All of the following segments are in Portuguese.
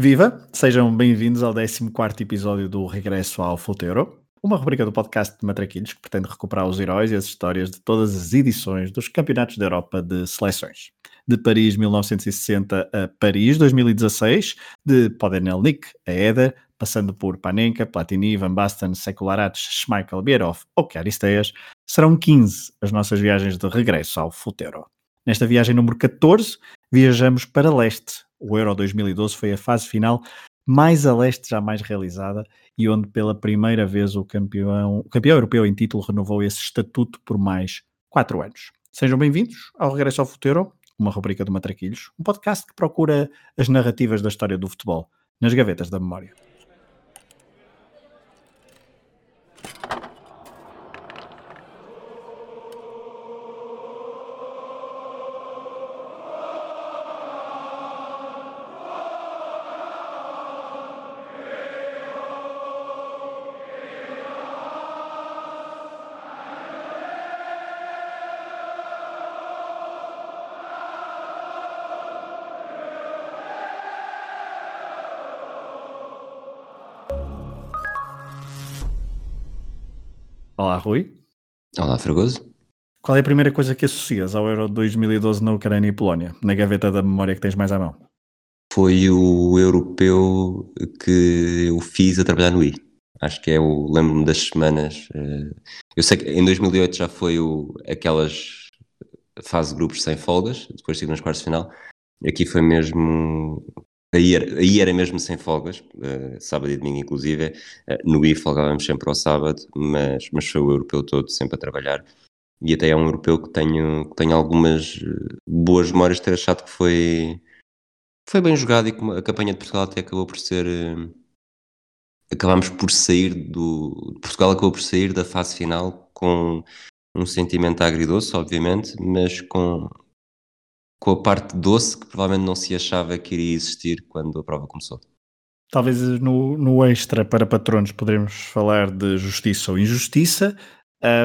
Viva! Sejam bem-vindos ao 14 episódio do Regresso ao Futeiro, uma rubrica do podcast de Matraquilhos que pretende recuperar os heróis e as histórias de todas as edições dos Campeonatos da Europa de Seleções. De Paris 1960 a Paris 2016, de Podenelnik a Eder, passando por Panenka, Platini, Van Basten, Sekularac, Schmeichel, Bierhoff ou Caristeias, serão 15 as nossas viagens de regresso ao Futeiro. Nesta viagem número 14, viajamos para leste, o Euro 2012 foi a fase final mais a leste jamais realizada e onde pela primeira vez o campeão, o campeão europeu em título renovou esse estatuto por mais quatro anos. Sejam bem-vindos ao Regresso ao Futuro, uma rubrica do Matraquilhos, um podcast que procura as narrativas da história do futebol nas gavetas da memória. Fragoso. Qual é a primeira coisa que associas ao Euro 2012 na Ucrânia e Polónia, na gaveta da memória que tens mais à mão? Foi o europeu que eu fiz a trabalhar no I. Acho que é o. Lembro-me das semanas. Eh, eu sei que em 2008 já foi o, aquelas fase de grupos sem folgas, depois estive nas quartas de final. Aqui foi mesmo Aí era, aí era mesmo sem folgas, uh, sábado e domingo inclusive. Uh, no I folgávamos sempre ao sábado, mas, mas foi o europeu todo sempre a trabalhar. E até é um europeu que tenho, que tenho algumas eh, boas memórias de ter achado que foi, foi bem jogado e que a campanha de Portugal até acabou por ser. Uh, acabámos por sair do. Portugal acabou por sair da fase final com um sentimento agridoce, obviamente, mas com, com a parte doce que provavelmente não se achava que iria existir quando a prova começou. Talvez no, no extra para patronos poderemos falar de justiça ou injustiça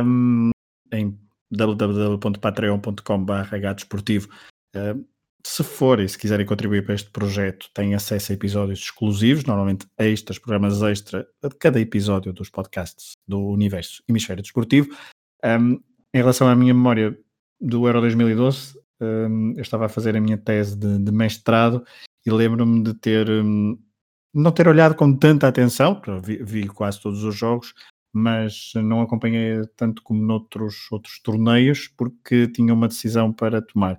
um, em www.patreon.com.br desportivo. Um, se forem, se quiserem contribuir para este projeto, têm acesso a episódios exclusivos, normalmente extras, programas extra de cada episódio dos podcasts do Universo Hemisfério Desportivo. Um, em relação à minha memória do Euro 2012, um, eu estava a fazer a minha tese de, de mestrado e lembro-me de ter um, não ter olhado com tanta atenção, vi, vi, quase todos os jogos, mas não acompanhei tanto como noutros outros torneios porque tinha uma decisão para tomar,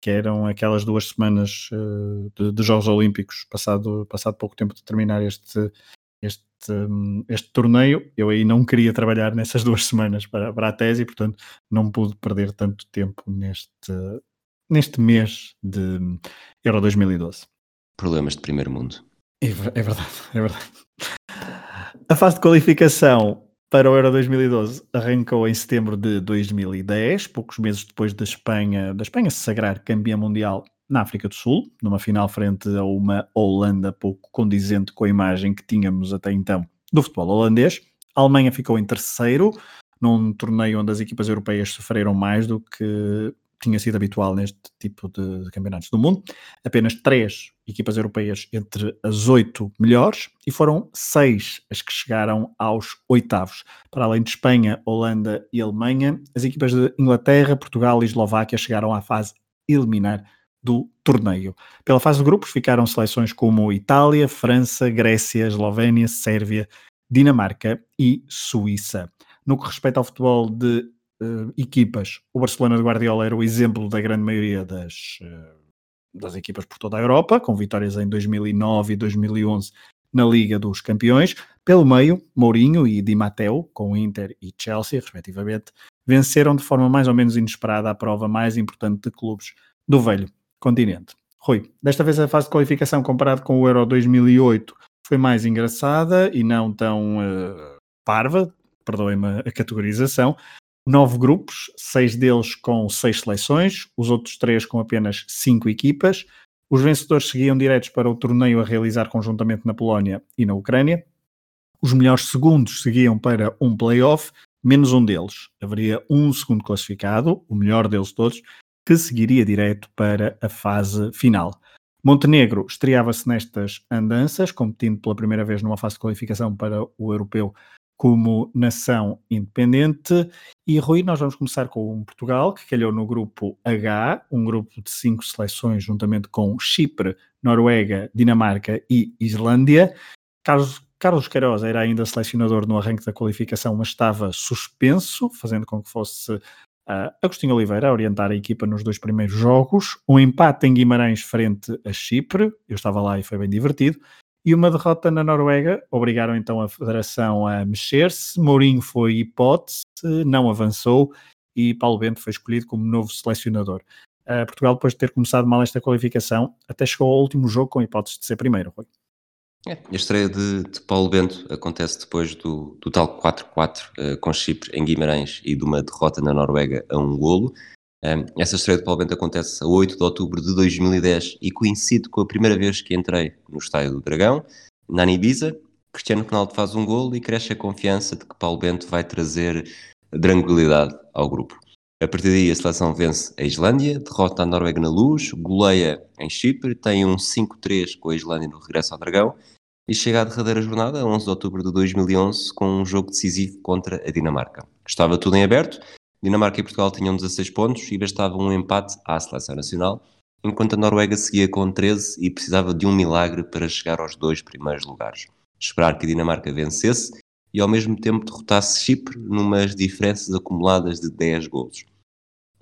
que eram aquelas duas semanas uh, de, de, Jogos Olímpicos, passado, passado pouco tempo de terminar este, este, um, este torneio. Eu aí não queria trabalhar nessas duas semanas para, para a tese e, portanto, não pude perder tanto tempo neste, neste mês de Euro 2012. Problemas de primeiro mundo. É, é verdade, é verdade. A fase de qualificação para o Euro 2012 arrancou em setembro de 2010, poucos meses depois da Espanha, da Espanha se sagrar campeã mundial na África do Sul, numa final frente a uma Holanda pouco condizente com a imagem que tínhamos até então do futebol holandês. A Alemanha ficou em terceiro, num torneio onde as equipas europeias sofreram mais do que tinha sido habitual neste tipo de, campeonatos do mundo. Apenas três equipas europeias entre as oito melhores e foram seis as que chegaram aos oitavos. Para além de Espanha, Holanda e Alemanha, as equipas de Inglaterra, Portugal e Eslováquia chegaram à fase eliminar do torneio. Pela fase de grupos ficaram seleções como Itália, França, Grécia, Eslovénia, Sérvia, Dinamarca e Suíça. No que respeita ao futebol de uh, equipas. O Barcelona de Guardiola era o exemplo da grande maioria das, uh, das equipas por toda a Europa, com vitórias em 2009 e 2011 na Liga dos Campeões. Pelo meio, Mourinho e Di Matteo, com Inter e Chelsea, respectivamente, venceram de forma mais ou menos inesperada a prova mais importante de clubes do velho continente. Rui, desta vez a fase de qualificação comparado com o Euro 2008 foi mais engraçada e não tão uh, parva, perdoem-me a categorização, nove grupos, seis deles com seis seleções, os outros três com apenas cinco equipas. Os vencedores seguiam diretos para o torneio a realizar conjuntamente na Polónia e na Ucrânia. Os melhores segundos seguiam para um play-off, menos um deles. Haveria um segundo classificado, o melhor deles todos, que seguiria direto para a fase final. Montenegro estreava-se nestas andanças, competindo pela primeira vez numa fase de qualificação para o europeu como nação independente. E Rui, nós vamos começar com Portugal, que calhou no grupo H, um grupo de cinco seleções, juntamente com Chipre, Noruega, Dinamarca e Islândia. Carlos, Carlos Queiroz era ainda selecionador no arranque da qualificação, mas estava suspenso, fazendo com que fosse uh, Agostinho Oliveira a orientar a equipa nos dois primeiros jogos. Um empate em Guimarães frente a Chipre, eu estava lá e foi bem divertido e uma derrota na Noruega obrigaram então a Federação a mexer-se. Mourinho foi hipótese, não avançou e Paulo Bento foi escolhido como novo selecionador. Uh, Portugal, depois de ter começado mal esta qualificação, até chegou ao último jogo com hipótese de ser primeiro. Rui. É, a estreia de, de, Paulo Bento acontece depois do, do tal 4-4 uh, eh, com Chipre em Guimarães e de uma derrota na Noruega a um golo. Essa estreia de Paulo Bento acontece a 8 de outubro de 2010 e coincide com a primeira vez que entrei no Estádio do Dragão, na Ibiza. Cristiano Ronaldo faz um gol e cresce a confiança de que Paulo Bento vai trazer tranquilidade ao grupo. A partir daí a seleção vence a Islândia, derrota a Noruega na luz, goleia em Chipre, tem um 5-3 com a Islândia no regresso ao Dragão e chega à derradeira jornada, 11 de outubro de 2011, com um jogo decisivo contra a Dinamarca. Estava tudo em aberto, Dinamarca e Portugal tinham 16 pontos e bastava um empate à seleção nacional, enquanto a Noruega seguia com 13 e precisava de um milagre para chegar aos dois primeiros lugares. Esperar que a Dinamarca vencesse e ao mesmo tempo derrotasse Chipre numas diferenças acumuladas de 10 golos.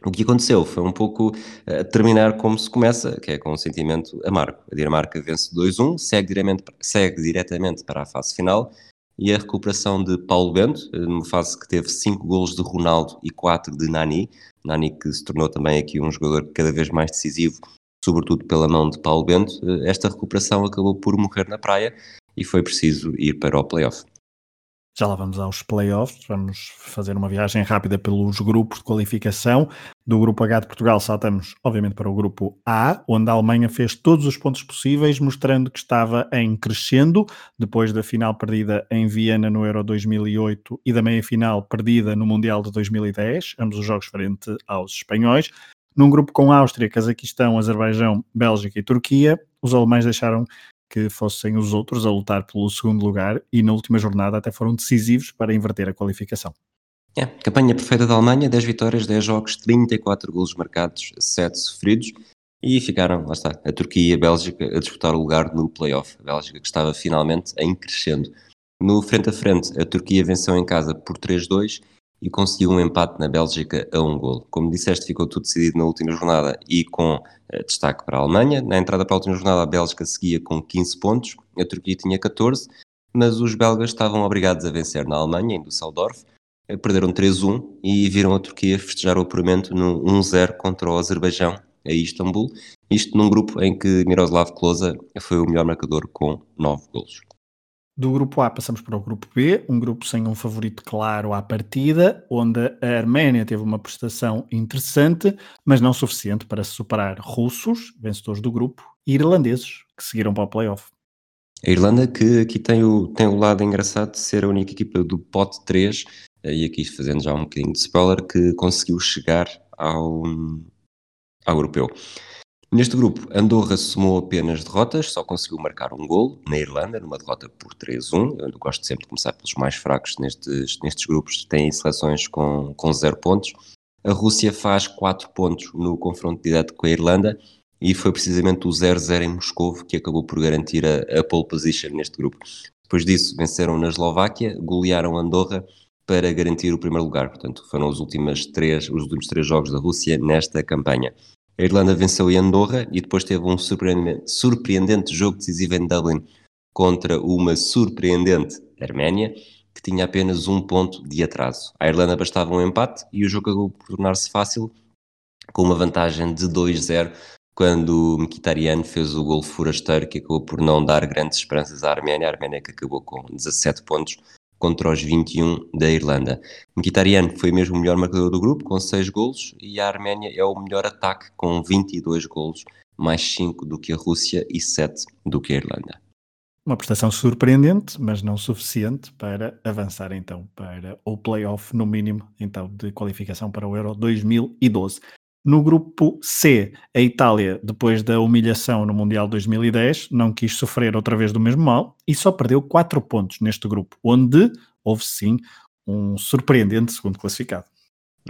O que aconteceu foi um pouco uh, terminar como se começa, que é com um sentimento amargo. A Dinamarca vence 2-1, segue, segue diretamente para a fase final e a recuperação de Paulo Bento, eh, numa fase que teve 5 golos de Ronaldo e 4 de Nani. Nani que se tornou também aqui um jogador cada vez mais decisivo, sobretudo pela mão de Paulo Bento. Eh, esta recuperação acabou por morrer na praia e foi preciso ir para o playoff. Já lá vamos aos playoffs, vamos fazer uma viagem rápida pelos grupos de qualificação. Do grupo H de Portugal saltamos, obviamente, para o grupo A, onde a Alemanha fez todos os pontos possíveis, mostrando que estava em crescendo, depois da final perdida em Viena no Euro 2008 e da meia-final perdida no Mundial de 2010, ambos os jogos frente aos espanhóis. Num grupo com Áustria, Cazaquistão, Azerbaijão, Bélgica e Turquia, os alemães deixaram que fossem os outros a lutar pelo segundo lugar e na última jornada até foram decisivos para inverter a qualificação. É, campanha perfeita da Alemanha, 10 vitórias, 10 jogos, 34 golos marcados, 7 sofridos e ficaram, lá está, a Turquia e a Bélgica a disputar o lugar no play-off. A Bélgica que estava finalmente em crescendo. No frente a frente, a Turquia venceu em casa por 3-2 e conseguiu um empate na Bélgica a um gol. Como disseste, ficou tudo decidido na última jornada e com eh, destaque para a Alemanha. Na entrada para a última jornada, a Bélgica seguia com 15 pontos, a Turquia tinha 14, mas os belgas estavam obrigados a vencer na Alemanha, em Düsseldorf. Eh, perderam 3-1 e viram a Turquia festejar o apuramento no 1-0 contra o Azerbaijão, a Istambul. Isto num grupo em que Miroslav Klose foi o melhor marcador com 9 golos. Do grupo A passamos para o grupo B, um grupo sem um favorito claro à partida, onde a Arménia teve uma prestação interessante, mas não suficiente para superar russos, vencedores do grupo, e irlandeses, que seguiram para o playoff. A Irlanda, que aqui tem o, tem o lado engraçado de ser a única equipa do pote 3, eh, e aqui fazendo já um bocadinho de spoiler, que conseguiu chegar ao, ao europeu. Neste grupo, Andorra somou apenas derrotas, só conseguiu marcar um gol na Irlanda, numa derrota por 3-1. Eu gosto sempre de começar pelos mais fracos nestes, nestes grupos, têm seleções com, com zero pontos. A Rússia faz 4 pontos no confronto direto com a Irlanda e foi precisamente o 0-0 em Moscou que acabou por garantir a, a pole position neste grupo. Depois disso, venceram na Eslováquia, golearam Andorra para garantir o primeiro lugar. Portanto, foram os últimos três, os últimos três jogos da Rússia nesta campanha. A Irlanda venceu em Andorra e depois teve um surpreendente, jogo decisivo em Dublin contra uma surpreendente Arménia, que tinha apenas um ponto de atraso. A Irlanda bastava um empate e o jogo acabou por tornar-se fácil, com uma vantagem de 2-0, quando Mkhitaryan fez o gol forasteiro, que acabou por não dar grandes esperanças à Arménia. A Arménia que acabou com 17 pontos, contra os 21 da Irlanda. Mkhitaryan foi mesmo o melhor marcador do grupo, com 6 golos, e a Arménia é o melhor ataque, com 22 golos, mais 5 do que a Rússia e 7 do que a Irlanda. Uma prestação surpreendente, mas não suficiente para avançar então para o playoff, no mínimo, então, de qualificação para o Euro 2012. No grupo C, a Itália, depois da humilhação no Mundial 2010, não quis sofrer outra vez do mesmo mal e só perdeu 4 pontos neste grupo, onde houve sim um surpreendente segundo classificado.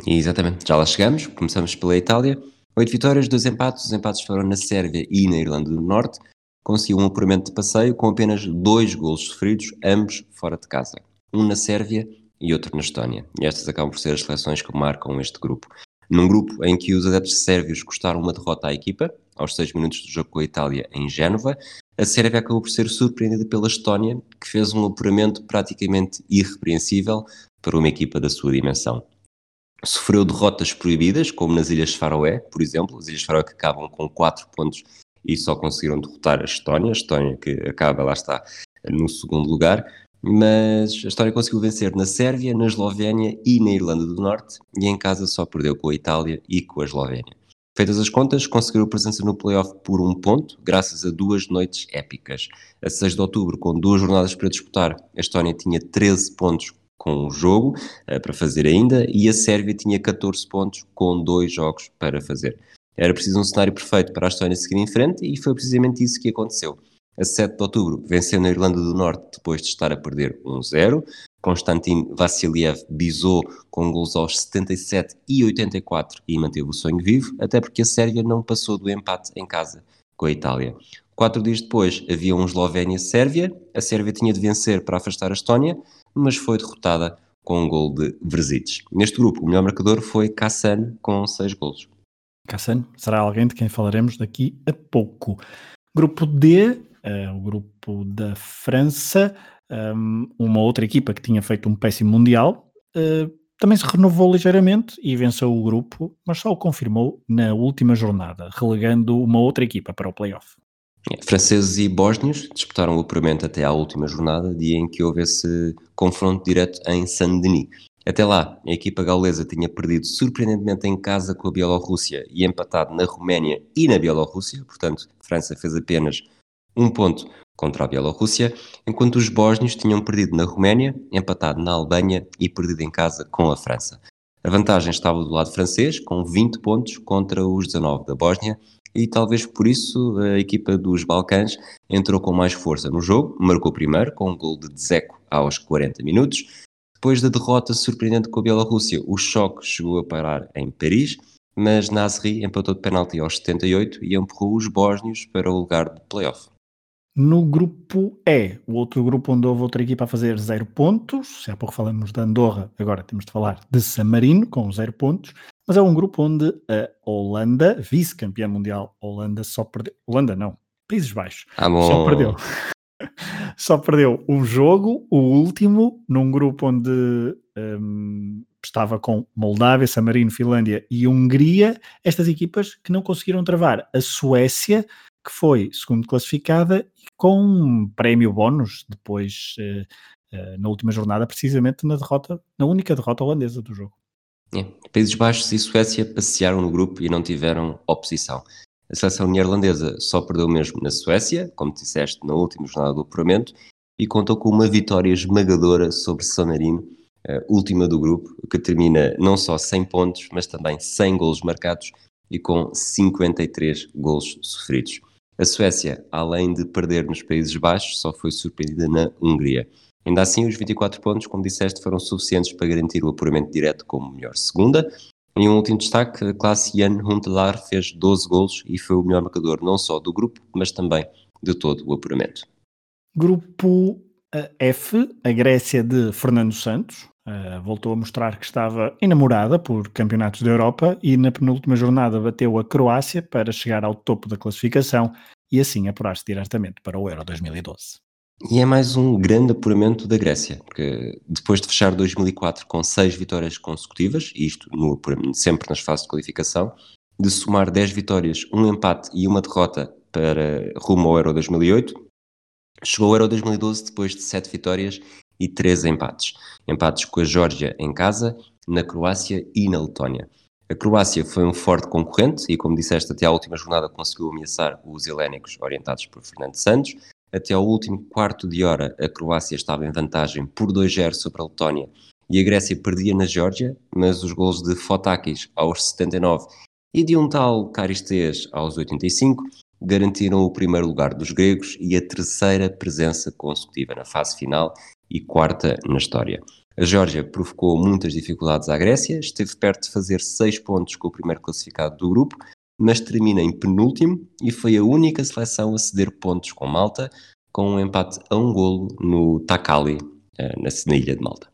Exatamente, já lá chegamos. Começamos pela Itália. Oito vitórias, dois empates. Os empates foram na Sérvia e na Irlanda do Norte. Conseguiu um apuramento de passeio com apenas dois golos sofridos, ambos fora de casa. Um na Sérvia e outro na Estónia. E estas acabam por ser as seleções que marcam este grupo. Num grupo em que os adeptos sérvios custaram uma derrota à equipa, aos seis minutos do jogo com a Itália em Génova, a Sérvia acabou por ser surpreendida pela Estónia, que fez um apuramento praticamente irrepreensível para uma equipa da sua dimensão. Sofreu derrotas proibidas, como nas Ilhas Faroé, por exemplo, as Ilhas Faroé que acabam com 4 pontos e só conseguiram derrotar a Estónia, a Estónia que acaba, lá está, no segundo lugar, mas a Estónia conseguiu vencer na Sérvia, na Eslovénia e na Irlanda do Norte, e em casa só perdeu com a Itália e com a Eslovénia. Feitas as contas, conseguiu presença no playoff por um ponto, graças a duas noites épicas. A 6 de outubro, com duas jornadas para disputar, a Estónia tinha 13 pontos com um jogo uh, para fazer ainda e a Sérvia tinha 14 pontos com dois jogos para fazer. Era preciso um cenário perfeito para a Estónia seguir em frente e foi precisamente isso que aconteceu. A 7 de outubro venceu na Irlanda do Norte depois de estar a perder 1-0. Konstantin Vassiliev bisou com gols aos 77 e 84 e manteve o sonho vivo, até porque a Sérvia não passou do empate em casa com a Itália. Quatro dias depois havia um Eslovénia-Sérvia, a Sérvia tinha de vencer para afastar a Estónia, mas foi derrotada com um gol de Verzites. Neste grupo, o melhor marcador foi Kassan, com seis golos. Kassan será alguém de quem falaremos daqui a pouco. Grupo D, uh, o grupo da França, um, uma outra equipa que tinha feito um péssimo Mundial, uh, também se renovou ligeiramente e venceu o grupo, mas só o confirmou na última jornada, relegando uma outra equipa para o playoff. Franceses e bósnios disputaram o apuramento até à última jornada, dia em que houve esse confronto direto em Saint-Denis. Até lá, a equipa gaulesa tinha perdido surpreendentemente em casa com a Bielorrússia e empatado na Roménia e na Bielorrússia, portanto, França fez apenas um ponto contra a Bielorrússia, enquanto os bósnios tinham perdido na Roménia, empatado na Albânia e perdido em casa com a França. A vantagem estava do lado francês, com 20 pontos contra os 19 da Bósnia, e talvez por isso a equipa dos Balcãs entrou com mais força no jogo, marcou primeiro com um gol de Dzeko aos 40 minutos. Depois da derrota surpreendente com a Bielorrússia, o choque chegou a parar em Paris, mas Nasri empatou de penalti aos 78 e empurrou os bósnios para o lugar de playoff. No grupo E, o outro grupo onde houve outra equipa a fazer zero pontos, se há pouco falamos de Andorra, agora temos de falar de San Marino com zero pontos, mas é um grupo onde a Holanda, vice-campeã mundial, Holanda só perdeu. Holanda não, Países Baixos. Ah, só perdeu. só perdeu um jogo, o último, num grupo onde um, estava com Moldávia, San Marino, Finlândia e Hungria. Estas equipas que não conseguiram travar. A Suécia, que foi segundo classificada, com um prémio bónus depois. Uh, uh, na última jornada, precisamente na derrota, na única derrota holandesa do jogo. É. Países Baixos e Suécia passearam no grupo e não tiveram oposição. A seleção neerlandesa só perdeu mesmo na Suécia, como disseste, na última jornada do apuramento, e contou com uma vitória esmagadora sobre San Marino, última do grupo, que termina não só 100 pontos, mas também 100 golos marcados e com 53 golos sofridos. A Suécia, além de perder nos Países Baixos, só foi surpreendida na Hungria. Ainda assim, os 24 pontos, como disseste, foram suficientes para garantir o apuramento direto como melhor segunda. Em um último destaque, a classe Jan Huntelaar fez 12 golos e foi o melhor marcador não só do grupo, mas também de todo o apuramento. Grupo F, a Grécia de Fernando Santos, uh, voltou a mostrar que estava enamorada por campeonatos da Europa e na penúltima jornada bateu a Croácia para chegar ao topo da classificação e assim apurar-se diretamente para o Euro 2012. E é mais um grande apuramento da Grécia, porque depois de fechar 2004 com seis vitórias consecutivas, isto no, sempre nas fases de qualificação, de somar 10 vitórias, um empate e uma derrota para rumo ao Euro 2008, chegou ao Euro 2012 depois de 7 vitórias e 3 empates. Empates com a Geórgia em casa, na Croácia e na Letónia. A Croácia foi um forte concorrente e, como disseste, até à última jornada conseguiu ameaçar os helénicos orientados por Fernando Santos. Até ao último quarto de hora, a Croácia estava em vantagem por 2-0 sobre a Letónia e a Grécia perdia na Geórgia, mas os gols de Fotakis aos 79 e de um tal Caristês aos 85 garantiram o primeiro lugar dos gregos e a terceira presença consecutiva na fase final e quarta na história. A Geórgia provocou muitas dificuldades à Grécia, esteve perto de fazer seis pontos com o primeiro classificado do grupo, mas termina em penúltimo e foi a única seleção a ceder pontos com Malta, com um empate a um golo no Takali, eh, na Ilha de Malta.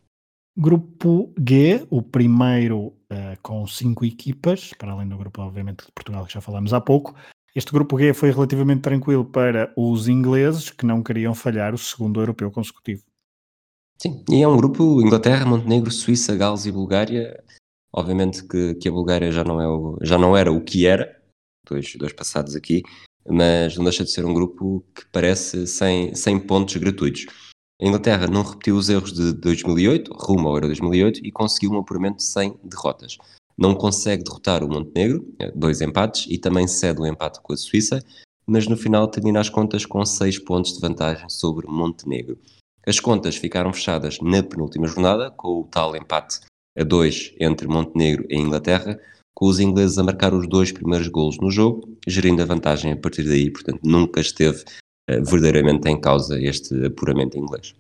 Grupo G, o primeiro uh, com cinco equipas, para além do grupo, obviamente, de Portugal, que já falamos há pouco. Este grupo G foi relativamente tranquilo para os ingleses, que não queriam falhar o segundo europeu consecutivo. Sim, e é um grupo Inglaterra, Montenegro, Suíça, Gales e Bulgária. Obviamente que, que a Bulgária já não, é o, já não era o que era, dois, dois passados aqui, mas não deixa de ser um grupo que parece sem, sem pontos gratuitos. A Inglaterra não repetiu os erros de 2008, rumo ao Euro 2008, e conseguiu um apuramento sem derrotas. Não consegue derrotar o Montenegro, é, dois empates, e também cede o empate com a Suíça, mas no final termina as contas com seis pontos de vantagem sobre Montenegro. As contas ficaram fechadas na penúltima jornada, com o tal empate a dois entre Montenegro e Inglaterra, com os ingleses a marcar os dois primeiros golos no jogo, gerindo a vantagem a partir daí, portanto nunca esteve uh, verdadeiramente em causa este apuramento inglês.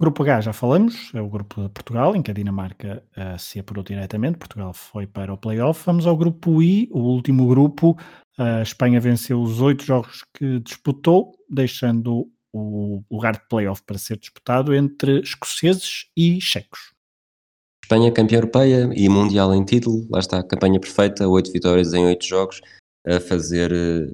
Grupo H já falamos, é o grupo de Portugal, em que a Dinamarca uh, se apurou diretamente, Portugal foi para o playoff. Vamos ao grupo I, o último grupo. A Espanha venceu os oito jogos que disputou, deixando o lugar de playoff para ser disputado entre escoceses e checos. Espanha campeã europeia e mundial em título, lá está a campanha perfeita, oito vitórias em oito jogos, a fazer,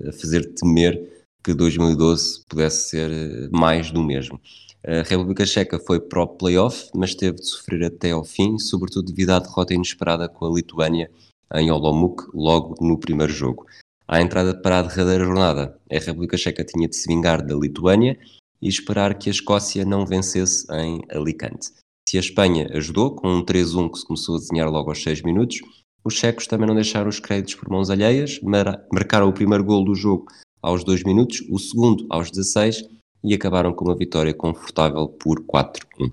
a fazer temer que 2012 pudesse ser mais do mesmo. A República Checa foi para o playoff, mas teve de sofrer até ao fim, sobretudo devido à derrota inesperada com a Lituânia em Olomouc, logo no primeiro jogo. À entrada para a derradeira jornada, a República Checa tinha de se vingar da Lituânia e esperar que a Escócia não vencesse em Alicante. Se a Espanha ajudou com um 3-1 que se começou a desenhar logo aos 6 minutos, os checos também não deixaram os créditos por mãos alheias, marcaram o primeiro gol do jogo aos 2 minutos, o segundo aos 16 e acabaram com uma vitória confortável por 4-1.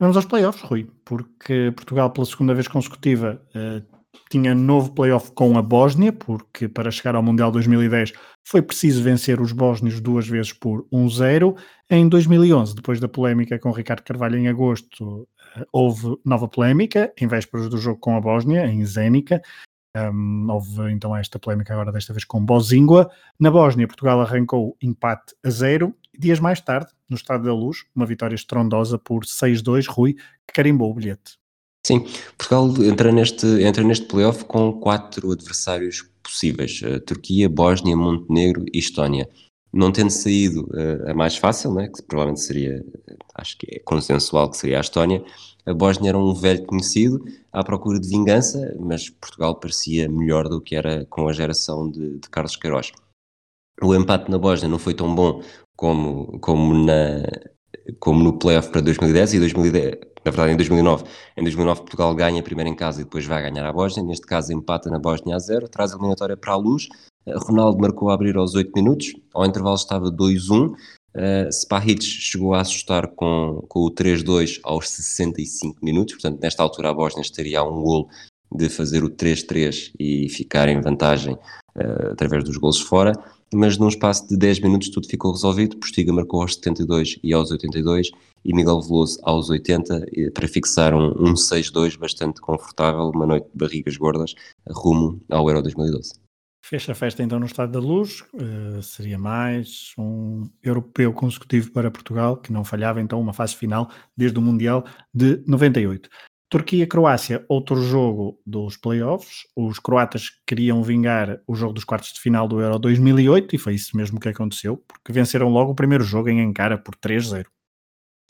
Vamos aos playoffs, Rui, porque Portugal pela segunda vez consecutiva uh, tinha novo playoff com a Bósnia, porque para chegar ao Mundial 2010 foi preciso vencer os bósnios duas vezes por 1-0. Em 2011, depois da polémica com Ricardo Carvalho em agosto, eh, houve nova polémica, em vésperas do jogo com a Bósnia, em Zénica. Um, houve então esta polémica agora desta vez com Bosíngua. Na Bósnia, Portugal arrancou empate a zero. Dias mais tarde, no Estado da Luz, uma vitória estrondosa por 6-2, Rui, que carimbou o bilhete. Sim, Portugal entra neste, entra neste playoff com quatro adversários possíveis: a Turquia, Bósnia, Montenegro e Estónia. Não tendo saído uh, a mais fácil, né, que provavelmente seria, acho que é consensual que seria a Estónia, a Bósnia era um velho conhecido à procura de vingança, mas Portugal parecia melhor do que era com a geração de, de Carlos Queiroz. O empate na Bósnia não foi tão bom como, como, na, como no playoff para 2010 e 2010 na verdade em 2009. Em 2009 Portugal ganha primeiro em casa e depois vai ganhar a Bósnia, neste caso empata na Bósnia a zero, traz a eliminatória para a luz, Ronaldo marcou a abrir aos 8 minutos, ao intervalo estava 2-1, uh, eh, chegou a assustar com, com o 3-2 aos 65 minutos, portanto nesta altura a Bósnia estaria a um golo de fazer o 3-3 e ficar em vantagem uh, através dos golos fora, mas num espaço de 10 minutos tudo ficou resolvido, Postiga marcou aos 72 e aos 82 e Miguel Veloso aos 80 para fixar um, um 6-2 bastante confortável, uma noite de barrigas gordas, rumo ao Euro 2012. Fecha a festa então no Estado da Luz, uh, seria mais um europeu consecutivo para Portugal, que não falhava então uma fase final desde o Mundial de 98. Turquia-Croácia, outro jogo dos playoffs. Os croatas queriam vingar o jogo dos quartos de final do Euro 2008 e foi isso mesmo que aconteceu, porque venceram logo o primeiro jogo em Ankara por 3-0.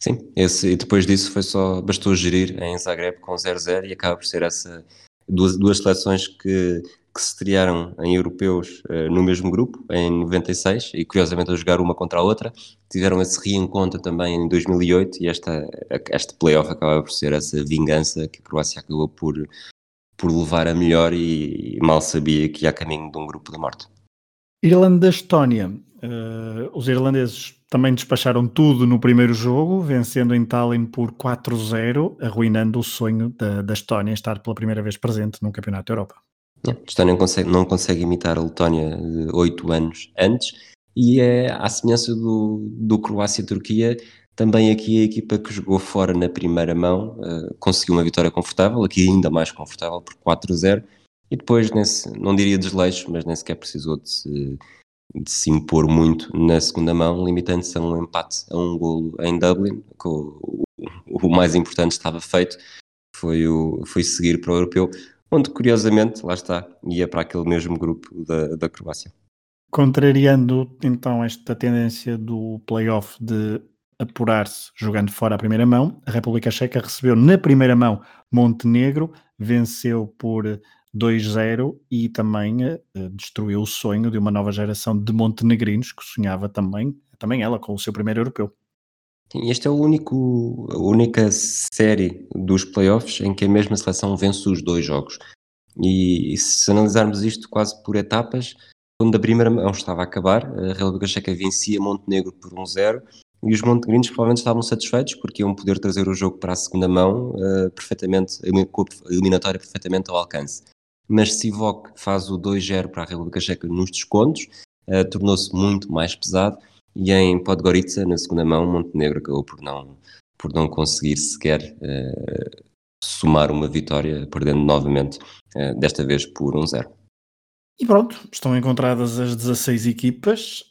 Sim, esse, e depois disso foi só, bastou gerir em Zagreb com 0-0 e acaba por ser essa duas, duas seleções que, que se estrearam em europeus uh, no mesmo grupo, em 96, e curiosamente a jogar uma contra a outra, tiveram esse reencontro também em 2008 e esta, este playoff acaba por ser essa vingança que a Croácia acabou por, por levar a melhor e, e mal sabia que ia caminho de um grupo da morte. Irlanda-Estónia. Uh, os irlandeses também despacharam tudo no primeiro jogo, vencendo em Tallinn por 4-0, arruinando o sonho da, da Estónia estar pela primeira vez presente no Campeonato da Europa. A Estónia não consegue, não consegue imitar a Letónia de oito anos antes. E é à semelhança do, do Croácia-Turquia, também aqui a equipa que jogou fora na primeira mão uh, conseguiu uma vitória confortável, aqui ainda mais confortável por 4-0 e depois, nesse, não diria desleixo, mas nem sequer precisou de se, de se impor muito na segunda mão, limitando-se a um empate a um golo em Dublin, que o, o, mais importante estava feito, foi, o, foi seguir para o Europeu, onde curiosamente, lá está, ia para aquele mesmo grupo da, da Croácia. Contrariando então esta tendência do playoff de apurar-se jogando fora a primeira mão, a República Checa recebeu na primeira mão Montenegro, venceu por 2-0 e também uh, destruiu o sonho de uma nova geração de montenegrinos que sonhava também, também ela, com o seu primeiro europeu. Este é o único, a única série dos playoffs em que a mesma seleção vence os dois jogos. E, e se analisarmos isto quase por etapas, quando a primeira mão estava a acabar, a República Checa vencia Montenegro por 1-0 e os montenegrinos provavelmente estavam satisfeitos porque iam poder trazer o jogo para a segunda mão uh, perfeitamente, a eliminatória perfeitamente ao alcance mas Sivok faz o 2-0 para a República Checa nos descontos, uh, tornou-se muito mais pesado e em Podgorica, na segunda mão, Montenegro acabou por não, por não conseguir sequer uh, somar uma vitória, perdendo novamente, uh, desta vez por 1-0. E pronto, estão encontradas as 16 equipas,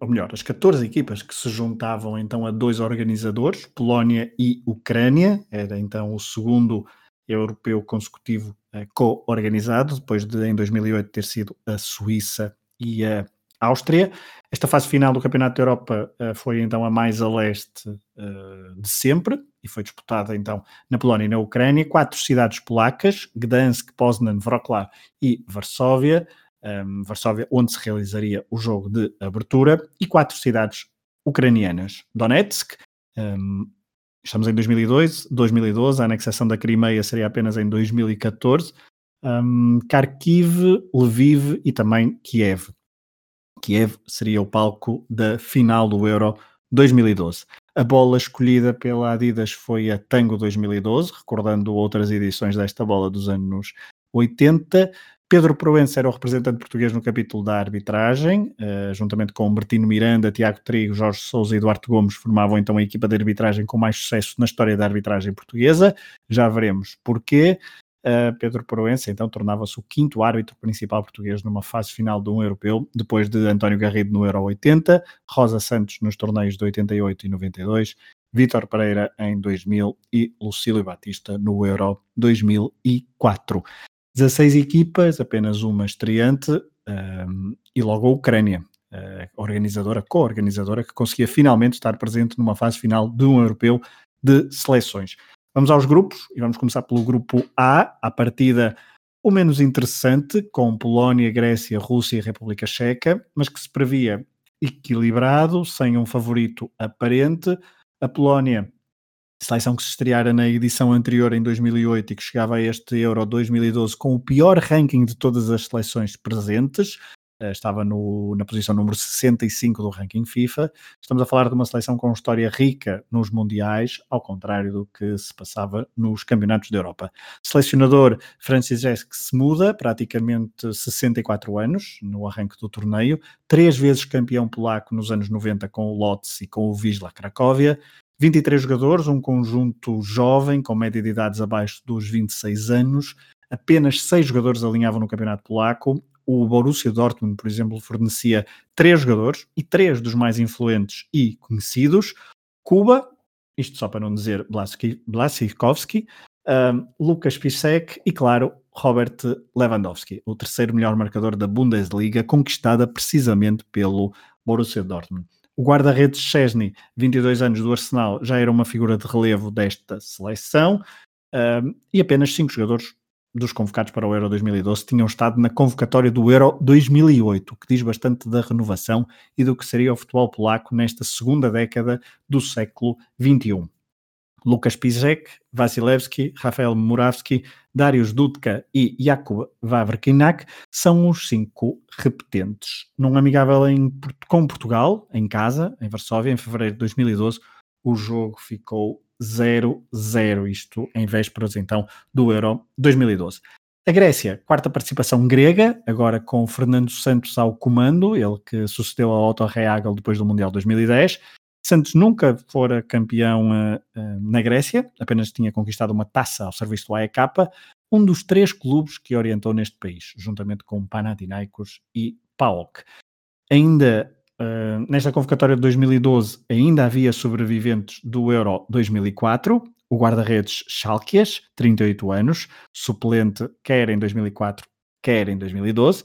ou melhor, as 14 equipas que se juntavam então a dois organizadores, Polónia e Ucrânia, era então o segundo europeu consecutivo uh, co-organizado, depois de em 2008 ter sido a Suíça e a Áustria. Esta fase final do Campeonato da Europa uh, foi então a mais a leste uh, de sempre e foi disputada então na Polónia e na Ucrânia. Quatro cidades polacas: Gdansk, Poznan, Wrocław e Varsóvia. Um, ehm, Varsóvia, onde se realizaria o jogo de abertura, e quatro cidades ucranianas: Donetsk, um, ehm, Estamos em 2002, 2012, a anexação da Crimeia seria apenas em 2014. Um, Kharkiv, Lviv e também Kiev. Kiev seria o palco da final do Euro 2012. A bola escolhida pela Adidas foi a Tango 2012, recordando outras edições desta bola dos anos 80. Pedro Proença era o representante português no capítulo da arbitragem, uh, juntamente com Bertino Miranda, Tiago Trigo, Jorge Souza e Eduardo Gomes, formavam então a equipa de arbitragem com mais sucesso na história da arbitragem portuguesa. Já veremos porquê. Uh, Pedro Proença então tornava-se o quinto árbitro principal português numa fase final de um europeu, depois de António Garrido no Euro 80, Rosa Santos nos torneios de 88 e 92, Vítor Pereira em 2000 e Lucílio Batista no Euro 2004. 16 equipas, apenas uma estreante e logo a Ucrânia, a organizadora, co-organizadora, que conseguia finalmente estar presente numa fase final de um europeu de seleções. Vamos aos grupos e vamos começar pelo grupo A, a partida o menos interessante, com Polónia, Grécia, Rússia e República Checa, mas que se previa equilibrado, sem um favorito aparente. A Polónia seleção que se estreara na edição anterior em 2008 e que chegava a este Euro 2012 com o pior ranking de todas as seleções presentes, estava no, na posição número 65 do ranking FIFA. Estamos a falar de uma seleção com história rica nos mundiais, ao contrário do que se passava nos campeonatos da Europa. Selecionador Francisek se muda, praticamente 64 anos no arranque do torneio, três vezes campeão polaco nos anos 90 com o Lotz e com o Wisla Cracóvia, 23 jogadores, um conjunto jovem, com média de idades abaixo dos 26 anos. Apenas seis jogadores alinhavam no campeonato polaco. O Borussia Dortmund, por exemplo, fornecia três jogadores e três dos mais influentes e conhecidos. Kuba, isto só para não dizer Blasikowski, um, Lucas Pisek e, claro, Robert Lewandowski, o terceiro melhor marcador da Bundesliga, conquistada precisamente pelo Borussia Dortmund. O guarda-redes Chesney, 22 anos do Arsenal, já era uma figura de relevo desta seleção um, e apenas cinco jogadores dos convocados para o Euro 2012 tinham estado na convocatória do Euro 2008, o que diz bastante da renovação e do que seria o futebol polaco nesta segunda década do século XXI. Lucas Pizek, Vasilevski, Rafael Murawski, Darius Dudka e Jakub Wawrkinak são os cinco repetentes. Num amigável em, com Portugal, em casa, em Varsóvia, em fevereiro de 2012, o jogo ficou 0-0, isto em vésperas então do Euro 2012. A Grécia, quarta participação grega, agora com Fernando Santos ao comando, ele que sucedeu a Otto Reagel depois do Mundial 2010. Santos nunca fora campeão uh, uh, na Grécia, apenas tinha conquistado uma taça ao serviço do AEK, um dos três clubes que orientou neste país, juntamente com Panathinaikos e PAOK. Ainda uh, nesta convocatória de 2012, ainda havia sobreviventes do Euro 2004, o guarda-redes Schalkias, 38 anos, suplente quer em 2004, quer em 2012.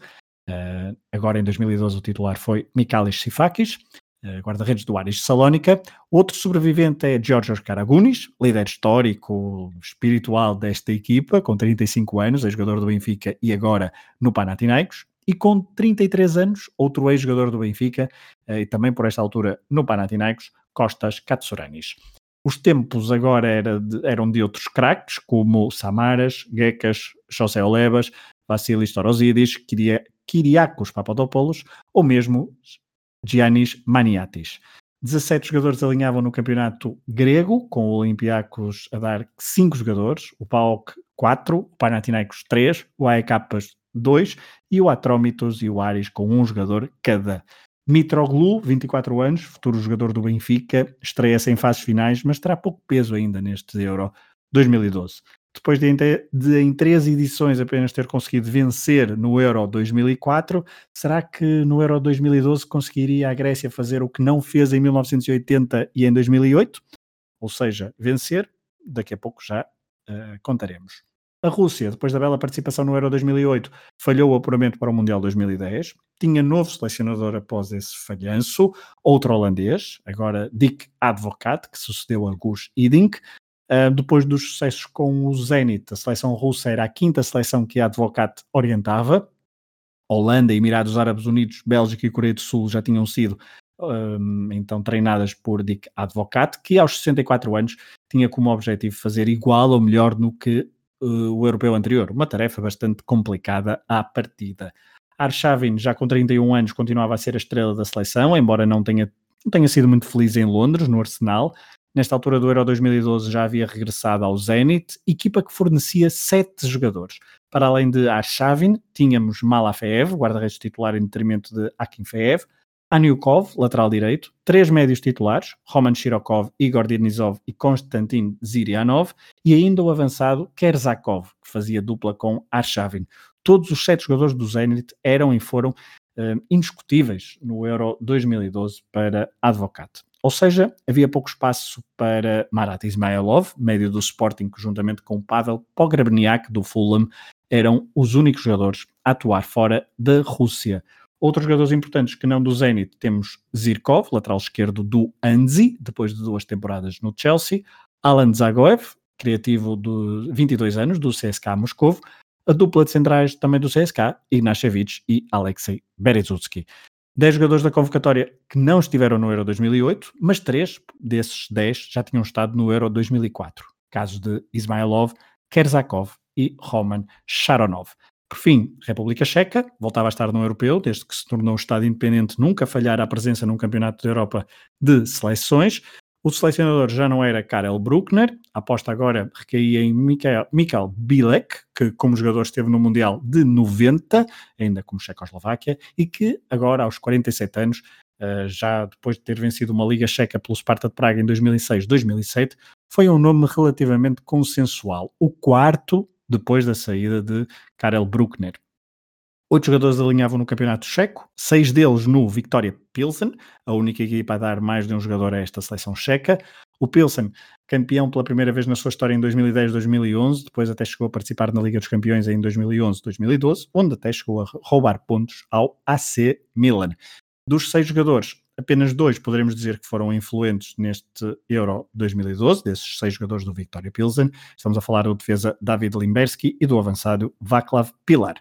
agora em 2012 o titular foi Mikalis Sifakis. Eh, guarda-redes do Ares Salónica. Outro sobrevivente é Georgios Karagunis, líder histórico, espiritual desta equipa, com 35 anos, é jogador do Benfica e agora no Panathinaikos. E com 33 anos, outro ex-jogador do Benfica, eh, e também por esta altura no Panathinaikos, Costas Katsouranis. Os tempos agora era de, eram de outros craques, como Samaras, Gekas, José Olebas, Vassilis Torosidis, Kyriakos Papadopoulos, ou mesmo Giannis Maniatis. 17 jogadores alinhavam no campeonato grego, com o Olympiacos a dar 5 jogadores, o PAOK 4, o Panathinaikos 3, o AEK 2 e o Atrómitos e o Ares com um jogador cada. Mitroglou, 24 anos, futuro jogador do Benfica, estreia-se em fases finais, mas terá pouco peso ainda neste Euro 2012 depois de, de, em três edições apenas ter conseguido vencer no Euro 2004, será que no Euro 2012 conseguiria a Grécia fazer o que não fez em 1980 e em 2008? Ou seja, vencer, daqui a pouco já uh, contaremos. A Rússia, depois da bela participação no Euro 2008, falhou o apuramento para o Mundial 2010. Tinha novo selecionador após esse falhanço, outro holandês, agora Dick Advocat, que sucedeu a Gus Hiddink. Uh, depois dos sucessos com o Zenit, a seleção russa era a quinta seleção que a Advocat orientava. Holanda, Emirados Árabes Unidos, Bélgica e Coreia do Sul já tinham sido um, então treinadas por Dick Advocat, que aos 64 anos tinha como objetivo fazer igual ou melhor no que uh, o europeu anterior. Uma tarefa bastante complicada à partida. Arshavin, já com 31 anos, continuava a ser a estrela da seleção, embora não tenha, não tenha sido muito feliz em Londres, no Arsenal. Nesta altura do Euro 2012 já havia regressado ao Zenit, equipa que fornecia sete jogadores. Para além de Arshavin, tínhamos Malafeev, guarda-redes titular em detrimento de Akinfeev, Aniukov, lateral direito, três médios titulares, Roman Shirokov, Igor Denizov e Konstantin Zirianov, e ainda o avançado Kerzakov, que fazia dupla com Arshavin. Todos os sete jogadores do Zenit eram e foram uh, indiscutíveis no Euro 2012 para Advocat. Ou seja, havia pouco espaço para Marat Ismailov, médio do Sporting, que juntamente com Pavel Pogrebniak do Fulham eram os únicos jogadores a atuar fora da Rússia. Outros jogadores importantes que não do Zenit temos Zirkov, lateral esquerdo do Anzi, depois de duas temporadas no Chelsea, Alan Zagoev, criativo de 22 anos do CSKA Moscovo, a dupla de centrais também do CSKA, Ignashevich e Alexei Berezutsky. 10 jogadores da convocatória que não estiveram no Euro 2008, mas 3 desses 10 já tinham estado no Euro 2004. Casos de Ismailov, Kerzakov e Roman Sharonov. Por fim, República Checa voltava a estar no Europeu, desde que se tornou um Estado independente, nunca falhar a presença num Campeonato da Europa de seleções. O selecionador já não era Karel Bruckner, a aposta agora recaía em Mikael Bilek, que como jogador esteve no Mundial de 90, ainda como Checoslováquia, e que agora aos 47 anos, eh, já depois de ter vencido uma Liga Checa pelo Sparta de Praga em 2006-2007, foi um nome relativamente consensual, o quarto depois da saída de Karel Bruckner. Oito jogadores alinhavam no campeonato checo, seis deles no Victoria Pilsen, a única equipa a dar mais de um jogador a esta seleção checa. O Pilsen, campeão pela primeira vez na sua história em 2010-2011, depois até chegou a participar na Liga dos Campeões em 2011-2012, onde até chegou a roubar pontos ao AC Milan. Dos seis jogadores, apenas dois poderemos dizer que foram influentes neste Euro 2012, desses seis jogadores do Victoria Pilsen. Estamos a falar do defesa David Limberski e do avançado Václav Pilar.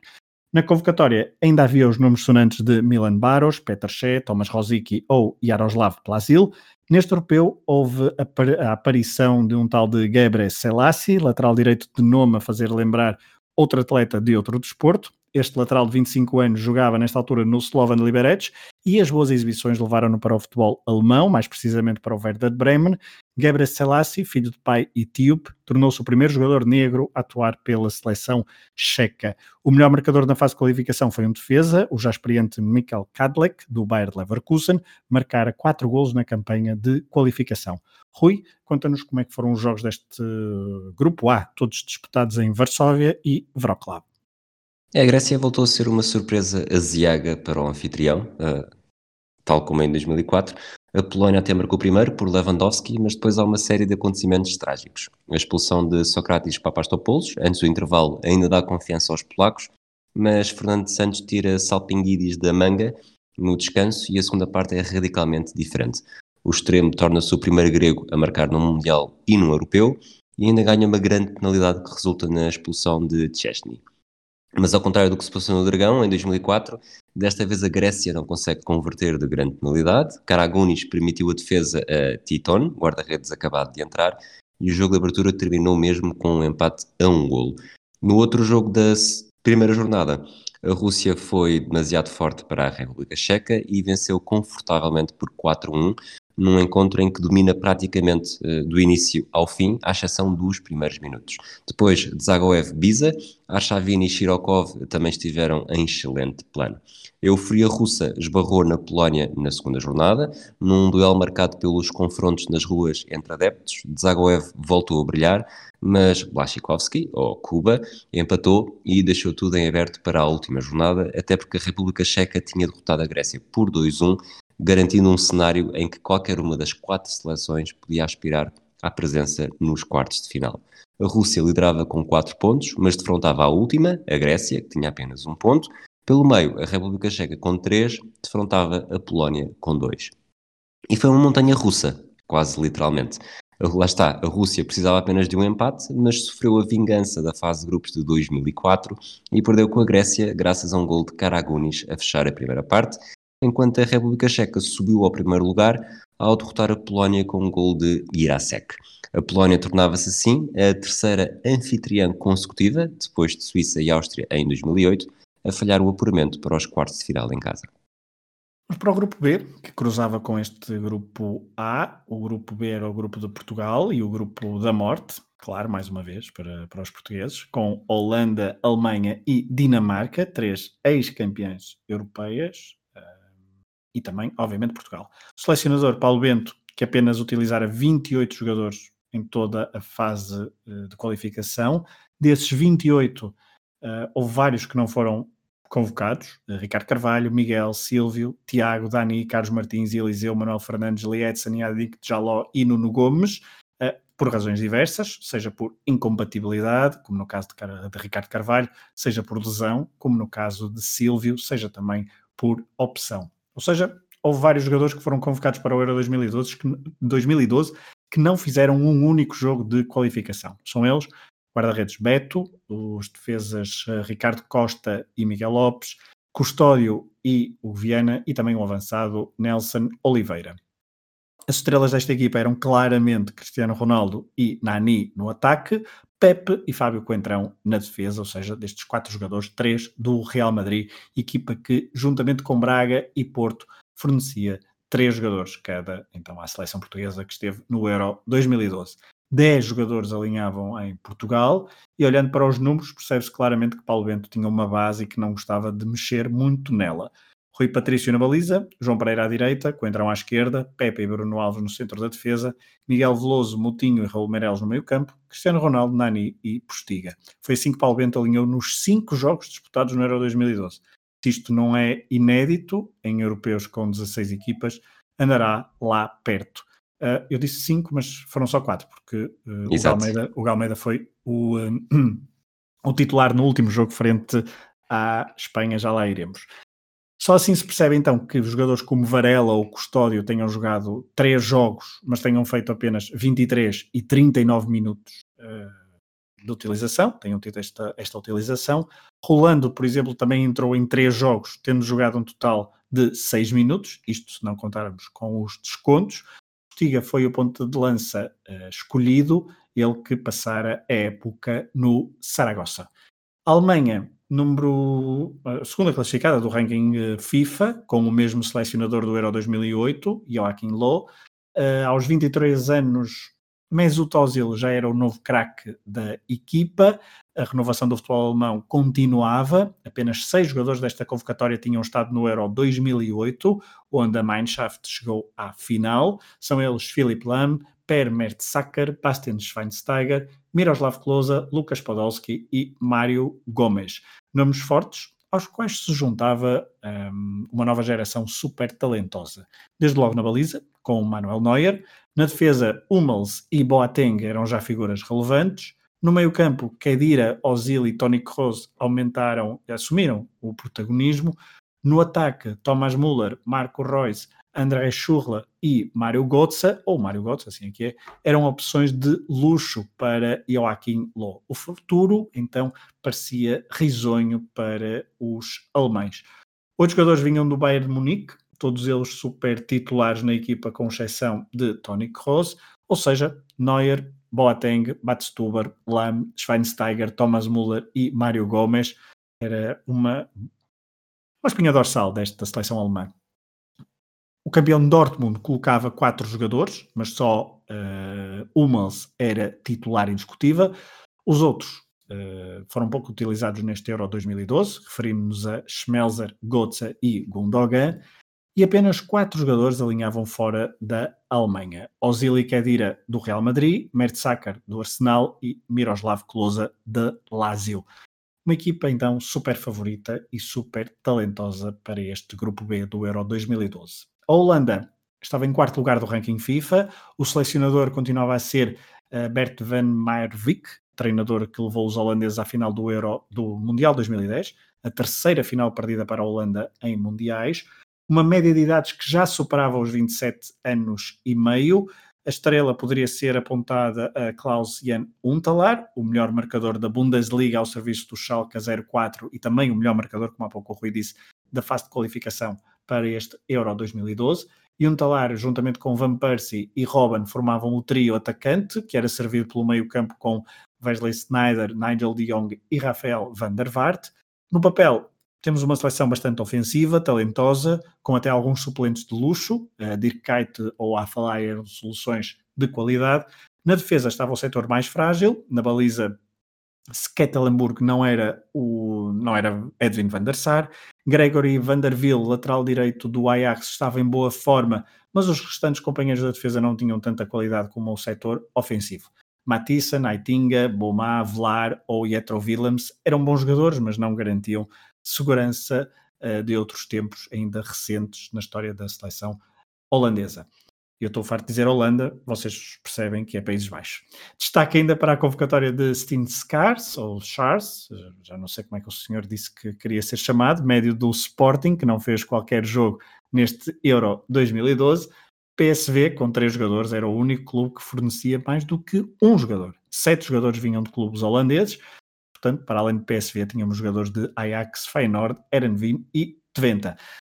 Na convocatória ainda havia os nomes sonantes de Milan Baros, Petr Che, Tomas Rosicky ou Yaroslav Plazil. Neste europeu houve a aparição de um tal de Gebre Selassie, lateral direito de nome a fazer lembrar outro atleta de outro desporto. Este lateral de 25 anos jogava nesta altura no Slovan Liberec e as boas exibições levaram-no para o futebol alemão, mais precisamente para o Werder Bremen. Gebre Selassie, filho de pai etíope, tornou-se o primeiro jogador negro a atuar pela seleção checa. O melhor marcador na fase de qualificação foi um defesa, o já experiente Mikkel Kadlec, do Bayer Leverkusen, marcara quatro golos na campanha de qualificação. Rui, conta-nos como é que foram os jogos deste grupo A, todos disputados em Varsóvia e Wroclaw. A Grécia voltou a ser uma surpresa aziaga para o anfitrião, uh, tal como em 2004. A Polónia até marcou primeiro por Lewandowski, mas depois há uma série de acontecimentos trágicos. A expulsão de Socrates Papastopoulos, antes do intervalo, ainda dá confiança aos polacos, mas Fernando Santos tira Salpinguidis da manga no descanso e a segunda parte é radicalmente diferente. O extremo torna-se o primeiro grego a marcar num Mundial e num Europeu e ainda ganha uma grande penalidade que resulta na expulsão de Chesney. Mas ao contrário do que se passou no Dragão, em 2004, desta vez a Grécia não consegue converter de grande penalidade. Karagunis permitiu a defesa a Titon, guarda-redes acabado de entrar, e o jogo de abertura terminou mesmo com um empate a um golo. No outro jogo da primeira jornada, a Rússia foi demasiado forte para a República Checa e venceu confortavelmente por 4-1, num encontro em que domina praticamente uh, do início ao fim, à exceção dos primeiros minutos. Depois, Zagoev Biza, Arshavin e Shirokov também estiveram em excelente plano. A euforia russa esbarrou na Polónia na segunda jornada, num duelo marcado pelos confrontos nas ruas entre adeptos. Zagoev voltou a brilhar, mas Blashikovski, ou Cuba, empatou e deixou tudo em aberto para a última jornada, até porque a República Checa tinha derrotado a Grécia por 2-1 garantindo um cenário em que qualquer uma das quatro seleções podia aspirar à presença nos quartos de final. A Rússia liderava com 4 pontos, mas defrontava a última, a Grécia, que tinha apenas um ponto. Pelo meio, a República Checa com 3, defrontava a Polónia com 2. E foi uma montanha russa, quase literalmente. Lá está, a Rússia precisava apenas de um empate, mas sofreu a vingança da fase de grupos de 2004 e perdeu com a Grécia graças a um gol de Karagunis a fechar a primeira parte enquanto a República Checa subiu ao primeiro lugar ao derrotar a Polónia com um gol de Girasek. A Polónia tornava-se assim a terceira anfitriã consecutiva, depois de Suíça e Áustria em 2008, a falhar o apuramento para os quartos de final em casa. Mas para o grupo B, que cruzava com este grupo A, o grupo B era o grupo de Portugal e o grupo da morte, claro, mais uma vez, para, para os portugueses, com Holanda, Alemanha e Dinamarca, três ex-campeãs europeias, e também, obviamente, Portugal. O selecionador Paulo Bento, que apenas utilizara 28 jogadores em toda a fase uh, de qualificação, desses 28, uh, eh, houve vários que não foram convocados: uh, Ricardo Carvalho, Miguel, Silvio, Tiago, Dani, Carlos Martins, Eliseu, Manuel Fernandes, Lietson, Yadik, Jaló e Nuno Gomes. por razões diversas, seja por incompatibilidade, como no caso de Ricardo Carvalho, seja por lesão, como no caso de Silvio, seja também por opção. Ou seja, houve vários jogadores que foram convocados para o Euro 2012 que, 2012 que não fizeram um único jogo de qualificação. São eles guarda-redes Beto, os defesas eh, Ricardo Costa e Miguel Lopes, Custódio e o Viana e também o avançado Nelson Oliveira. As estrelas desta equipa eram claramente Cristiano Ronaldo e Nani no ataque, Pepe e Fábio Coentrão na defesa, ou seja, destes quatro jogadores, três do Real Madrid, equipa que, juntamente com Braga e Porto, fornecia três jogadores cada, então, à seleção portuguesa que esteve no Euro 2012. Dez jogadores alinhavam em Portugal e, olhando para os números, percebe-se claramente que Paulo Bento tinha uma base e que não gostava de mexer muito nela. Rui Patrício na baliza, João Pereira à direita, Coentrão à esquerda, Pepe e Bruno Alves no centro da defesa, Miguel Veloso, Moutinho e Raul Meireles no meio campo, Cristiano Ronaldo, Nani e Postiga. Foi assim que Paulo Bento alinhou nos cinco jogos disputados no Euro 2012. Se isto não é inédito, em europeus com 16 equipas, andará lá perto. Uh, eu disse cinco, mas foram só quatro, porque uh, o, Galmeida, o Galmeida foi o, uh, o titular no último jogo frente à Espanha, já lá iremos. Só assim se percebe então que jogadores como Varela ou Custódio tenham jogado três jogos, mas tenham feito apenas 23 e 39 minutos uh, de utilização, tenham tido esta, esta utilização. Rolando, por exemplo, também entrou em três jogos, tendo jogado um total de 6 minutos, isto se não contarmos com os descontos. Postiga foi o ponto de lança uh, escolhido, ele que passara a época no Saragossa. A Alemanha número, a segunda classificada do ranking eh, FIFA, com o mesmo selecionador do Euro 2008, Joachim Low. Uh, aos 23 anos, Mesut Ozil já era o novo craque da equipa, a renovação do futebol alemão continuava, apenas seis jogadores desta convocatória tinham estado no Euro 2008, onde a Mannschaft chegou à final, são eles Philipp Lahm, Per Mertesacker, Bastian Schweinsteiger, Miroslav Klose, Lucas Podolski e Mário Gomes. Nomes fortes, aos quais se juntava um, uma nova geração super talentosa. Desde logo na baliza, com Manuel Neuer, na defesa, Hummels e Boateng eram já figuras relevantes. No meio-campo, Kedira, Ozil e Toni Kroos aumentaram, assumiram o protagonismo. No ataque, Thomas Müller, Marco Reus, André Schurla e Mário Götze, ou Mário Götze, assim é que é, eram opções de luxo para Joachim Low. O futuro, então, parecia risonho para os alemães. Outros jogadores vinham do Bayern de Munique, todos eles super titulares na equipa, com exceção de Toni Kroos, ou seja, Neuer, Boateng, Batstuber, Lahm, Schweinsteiger, Thomas Müller e Mário Gomes. Era uma, uma espinha dorsal desta seleção alemã. O campeão Dortmund colocava quatro jogadores, mas só uh, Hummels era titular indiscutível. Os outros uh, foram pouco utilizados neste Euro 2012, referimos-nos a Schmelzer, Götze e Gundogan e apenas quatro jogadores alinhavam fora da Alemanha. Ozil e Kedira do Real Madrid, Mertesacker do Arsenal e Miroslav Klose de Lazio. Uma equipa então super favorita e super talentosa para este grupo B do Euro 2012. A Holanda estava em quarto lugar do ranking FIFA, o selecionador continuava a ser uh, Bert van Marwijk, treinador que levou os holandeses à final do Euro do Mundial 2010, a terceira final perdida para a Holanda em mundiais uma média de idades que já superava os 27 anos e meio. A estrela poderia ser apontada a Klaus-Jan Untalar, o melhor marcador da Bundesliga ao serviço do Schalke 04 e também o melhor marcador, como há pouco o Rui disse, da fase de qualificação para este Euro 2012. E Untalar, juntamente com Van Persie e Robben, formavam o trio atacante, que era servido pelo meio-campo com Wesley Sneijder, Nigel de Jong e Rafael van der Vaart. No papel, temos uma seleção bastante ofensiva, talentosa, com até alguns suplentes de luxo, uh, Dirk Kuyt ou Afalaia, soluções de qualidade. Na defesa estava o setor mais frágil, na baliza Skettelenburg não era o não era Edwin van der Sar, Gregory van der Ville, lateral direito do Ajax, estava em boa forma, mas os restantes companheiros da defesa não tinham tanta qualidade como o setor ofensivo. Matissa, Naitinga, Boma, Vlar ou Jetro Willems eram bons jogadores, mas não garantiam segurança uh, de outros tempos ainda recentes na história da seleção holandesa. Eu estou farto de dizer Holanda, vocês percebem que é Países Baixos. Destaque ainda para a convocatória de Steen Scars, ou Charles, já não sei como é que o senhor disse que queria ser chamado, médio do Sporting, que não fez qualquer jogo neste Euro 2012. PSV, com três jogadores, era o único clube que fornecia mais do que um jogador. Sete jogadores vinham de clubes holandeses, Portanto, para além de PSV, tínhamos jogadores de Ajax, Feyenoord, Erenveen e Twente.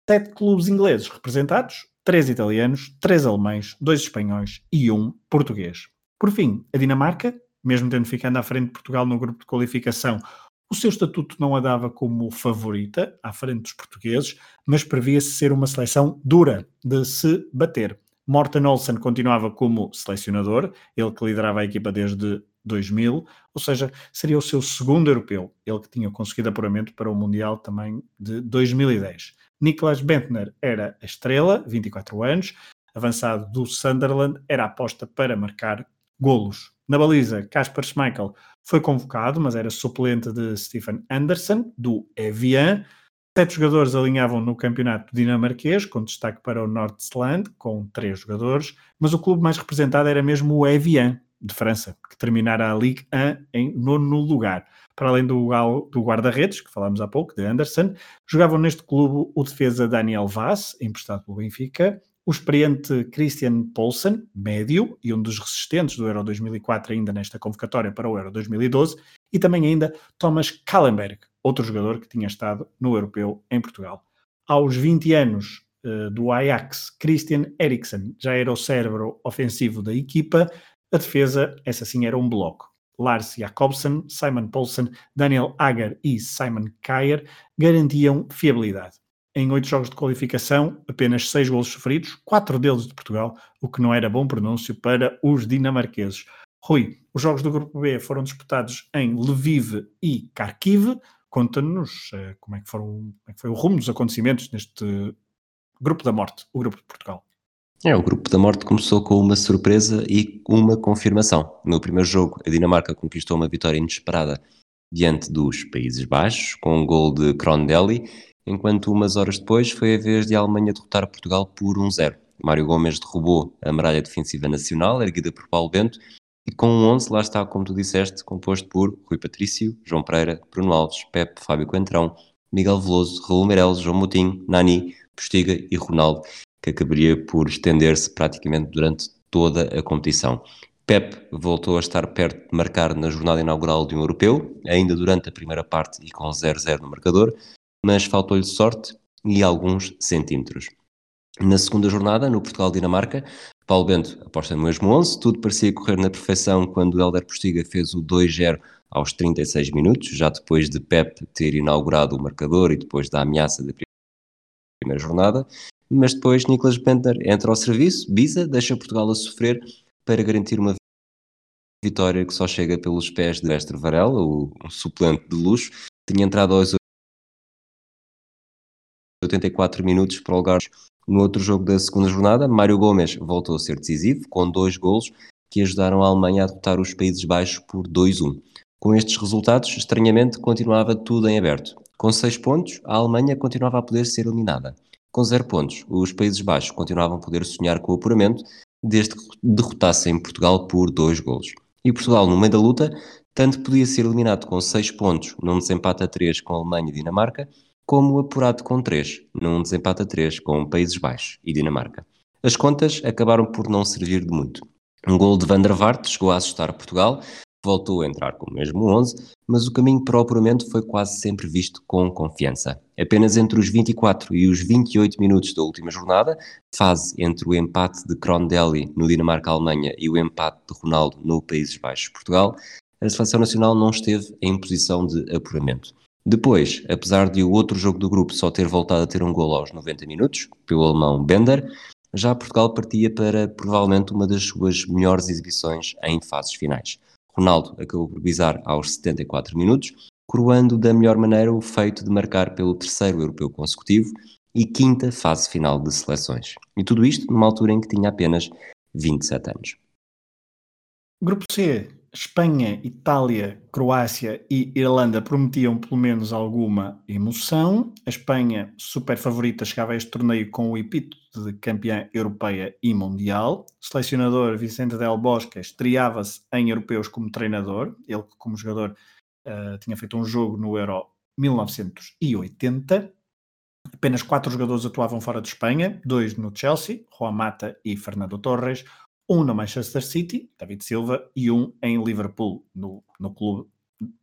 Sete clubes ingleses representados, três italianos, três alemães, dois espanhóis e um português. Por fim, a Dinamarca, mesmo tendo ficado à frente de Portugal no grupo de qualificação, o seu estatuto não a dava como favorita, à frente dos portugueses, mas previa-se ser uma seleção dura de se bater. Morten Olsen continuava como selecionador, ele que liderava a equipa desde 2000, ou seja, seria o seu segundo europeu, ele que tinha conseguido apuramento para o Mundial também de 2010. Niklas Bentner era a estrela, 24 anos, avançado do Sunderland, era aposta para marcar golos. Na baliza, Kasper Schmeichel foi convocado, mas era suplente de Stephen Anderson, do Evian. Sete jogadores alinhavam no campeonato dinamarquês, com destaque para o Nordsland, com três jogadores, mas o clube mais representado era mesmo o Evian, de França, que terminara a Ligue 1 em nono lugar. Para além do, do guarda-redes, que falámos há pouco, de Anderson, jogavam neste clube o defesa Daniel Vaz, emprestado pelo Benfica, o experiente Christian Poulsen, médio, e um dos resistentes do Euro 2004 ainda nesta convocatória para o Euro 2012, e também ainda Thomas Kallenberg, outro jogador que tinha estado no Europeu em Portugal. Aos 20 anos uh, do Ajax, Christian Eriksen já era o cérebro ofensivo da equipa, a defesa, essa sim, era um bloco. Lars Jakobsen, Simon Poulsen, Daniel Agar e Simon Kyer garantiam fiabilidade. Em oito jogos de qualificação, apenas seis golos sofridos, quatro deles de Portugal, o que não era bom pronúncio para os dinamarqueses. Rui, os jogos do Grupo B foram disputados em Lviv e Kharkiv. Conta-nos uh, como, é como é que foi o rumo dos acontecimentos neste Grupo da Morte, o Grupo de Portugal. É, o grupo da morte começou com uma surpresa e uma confirmação. No primeiro jogo, a Dinamarca conquistou uma vitória inesperada diante dos Países Baixos, com um gol de Crondelli, enquanto umas horas depois foi a vez de a Alemanha derrotar Portugal por 1-0. Mário Gomes derrubou a medalha defensiva nacional, erguida por Paulo Bento, e com um 11, lá está, como tu disseste, composto por Rui Patrício, João Pereira, Bruno Alves, Pepe, Fábio Coentrão, Miguel Veloso, Raul Meireles, João Moutinho, Nani, Postiga e Ronaldo que acabaria por estender-se praticamente durante toda a competição. Pep voltou a estar perto de marcar na jornada inaugural de um europeu, ainda durante a primeira parte e com 0-0 no marcador, mas faltou-lhe sorte e alguns centímetros. Na segunda jornada, no Portugal-Dinamarca, Paulo Bento aposta no mesmo 11, tudo parecia correr na perfeição quando o Helder Postiga fez o 2-0 aos 36 minutos, já depois de Pep ter inaugurado o marcador e depois da ameaça da primeira jornada mas depois Nicolas Bentner entra ao serviço, Biza, deixa Portugal a sofrer para garantir uma vitória que só chega pelos pés de Estre Varela, o um suplente de luxo, tinha entrado aos 84 minutos prolongados no outro jogo da segunda jornada. Mário Gomes voltou a ser decisivo, com dois golos que ajudaram a Alemanha a derrotar os Países Baixos por 2-1. Com estes resultados, estranhamente, continuava tudo em aberto. Com seis pontos, a Alemanha continuava a poder ser eliminada. Com zero pontos, os Países Baixos continuavam a poder sonhar com o apuramento, desde que derrotassem Portugal por dois golos. E Portugal, no meio da luta, tanto podia ser eliminado com seis pontos num desempate a três com a Alemanha e Dinamarca, como apurado com três num desempate a três com Países Baixos e Dinamarca. As contas acabaram por não servir de muito. Um gol de Van der Vaart chegou a assustar Portugal, voltou a entrar com o mesmo 11, mas o caminho apuramento foi quase sempre visto com confiança. Apenas entre os 24 e os 28 minutos da última jornada, fase entre o empate de Crondelli no Dinamarca-Alemanha e o empate de Ronaldo no Países Baixos-Portugal, a seleção nacional não esteve em posição de apuramento. Depois, apesar de o outro jogo do grupo só ter voltado a ter um gol aos 90 minutos, pelo alemão Bender, já Portugal partia para provavelmente uma das suas melhores exibições em fases finais. Ronaldo acabou por bisar aos 74 minutos, coroando da melhor maneira o feito de marcar pelo terceiro europeu consecutivo e quinta fase final de seleções. E tudo isto numa altura em que tinha apenas 27 anos. Grupo C, Espanha, Itália, Croácia e Irlanda prometiam pelo menos alguma emoção. A Espanha, super favorita, chegava a este torneio com o epíteto de campeã europeia e mundial. O selecionador Vicente Del Bosque estreava-se em europeus como treinador. Ele, como jogador, uh, tinha feito um jogo no Euro 1980. Apenas quatro jogadores atuavam fora de Espanha, dois no Chelsea, Juan Mata e Fernando Torres, um no Manchester City, David Silva, e um em Liverpool, no, no clube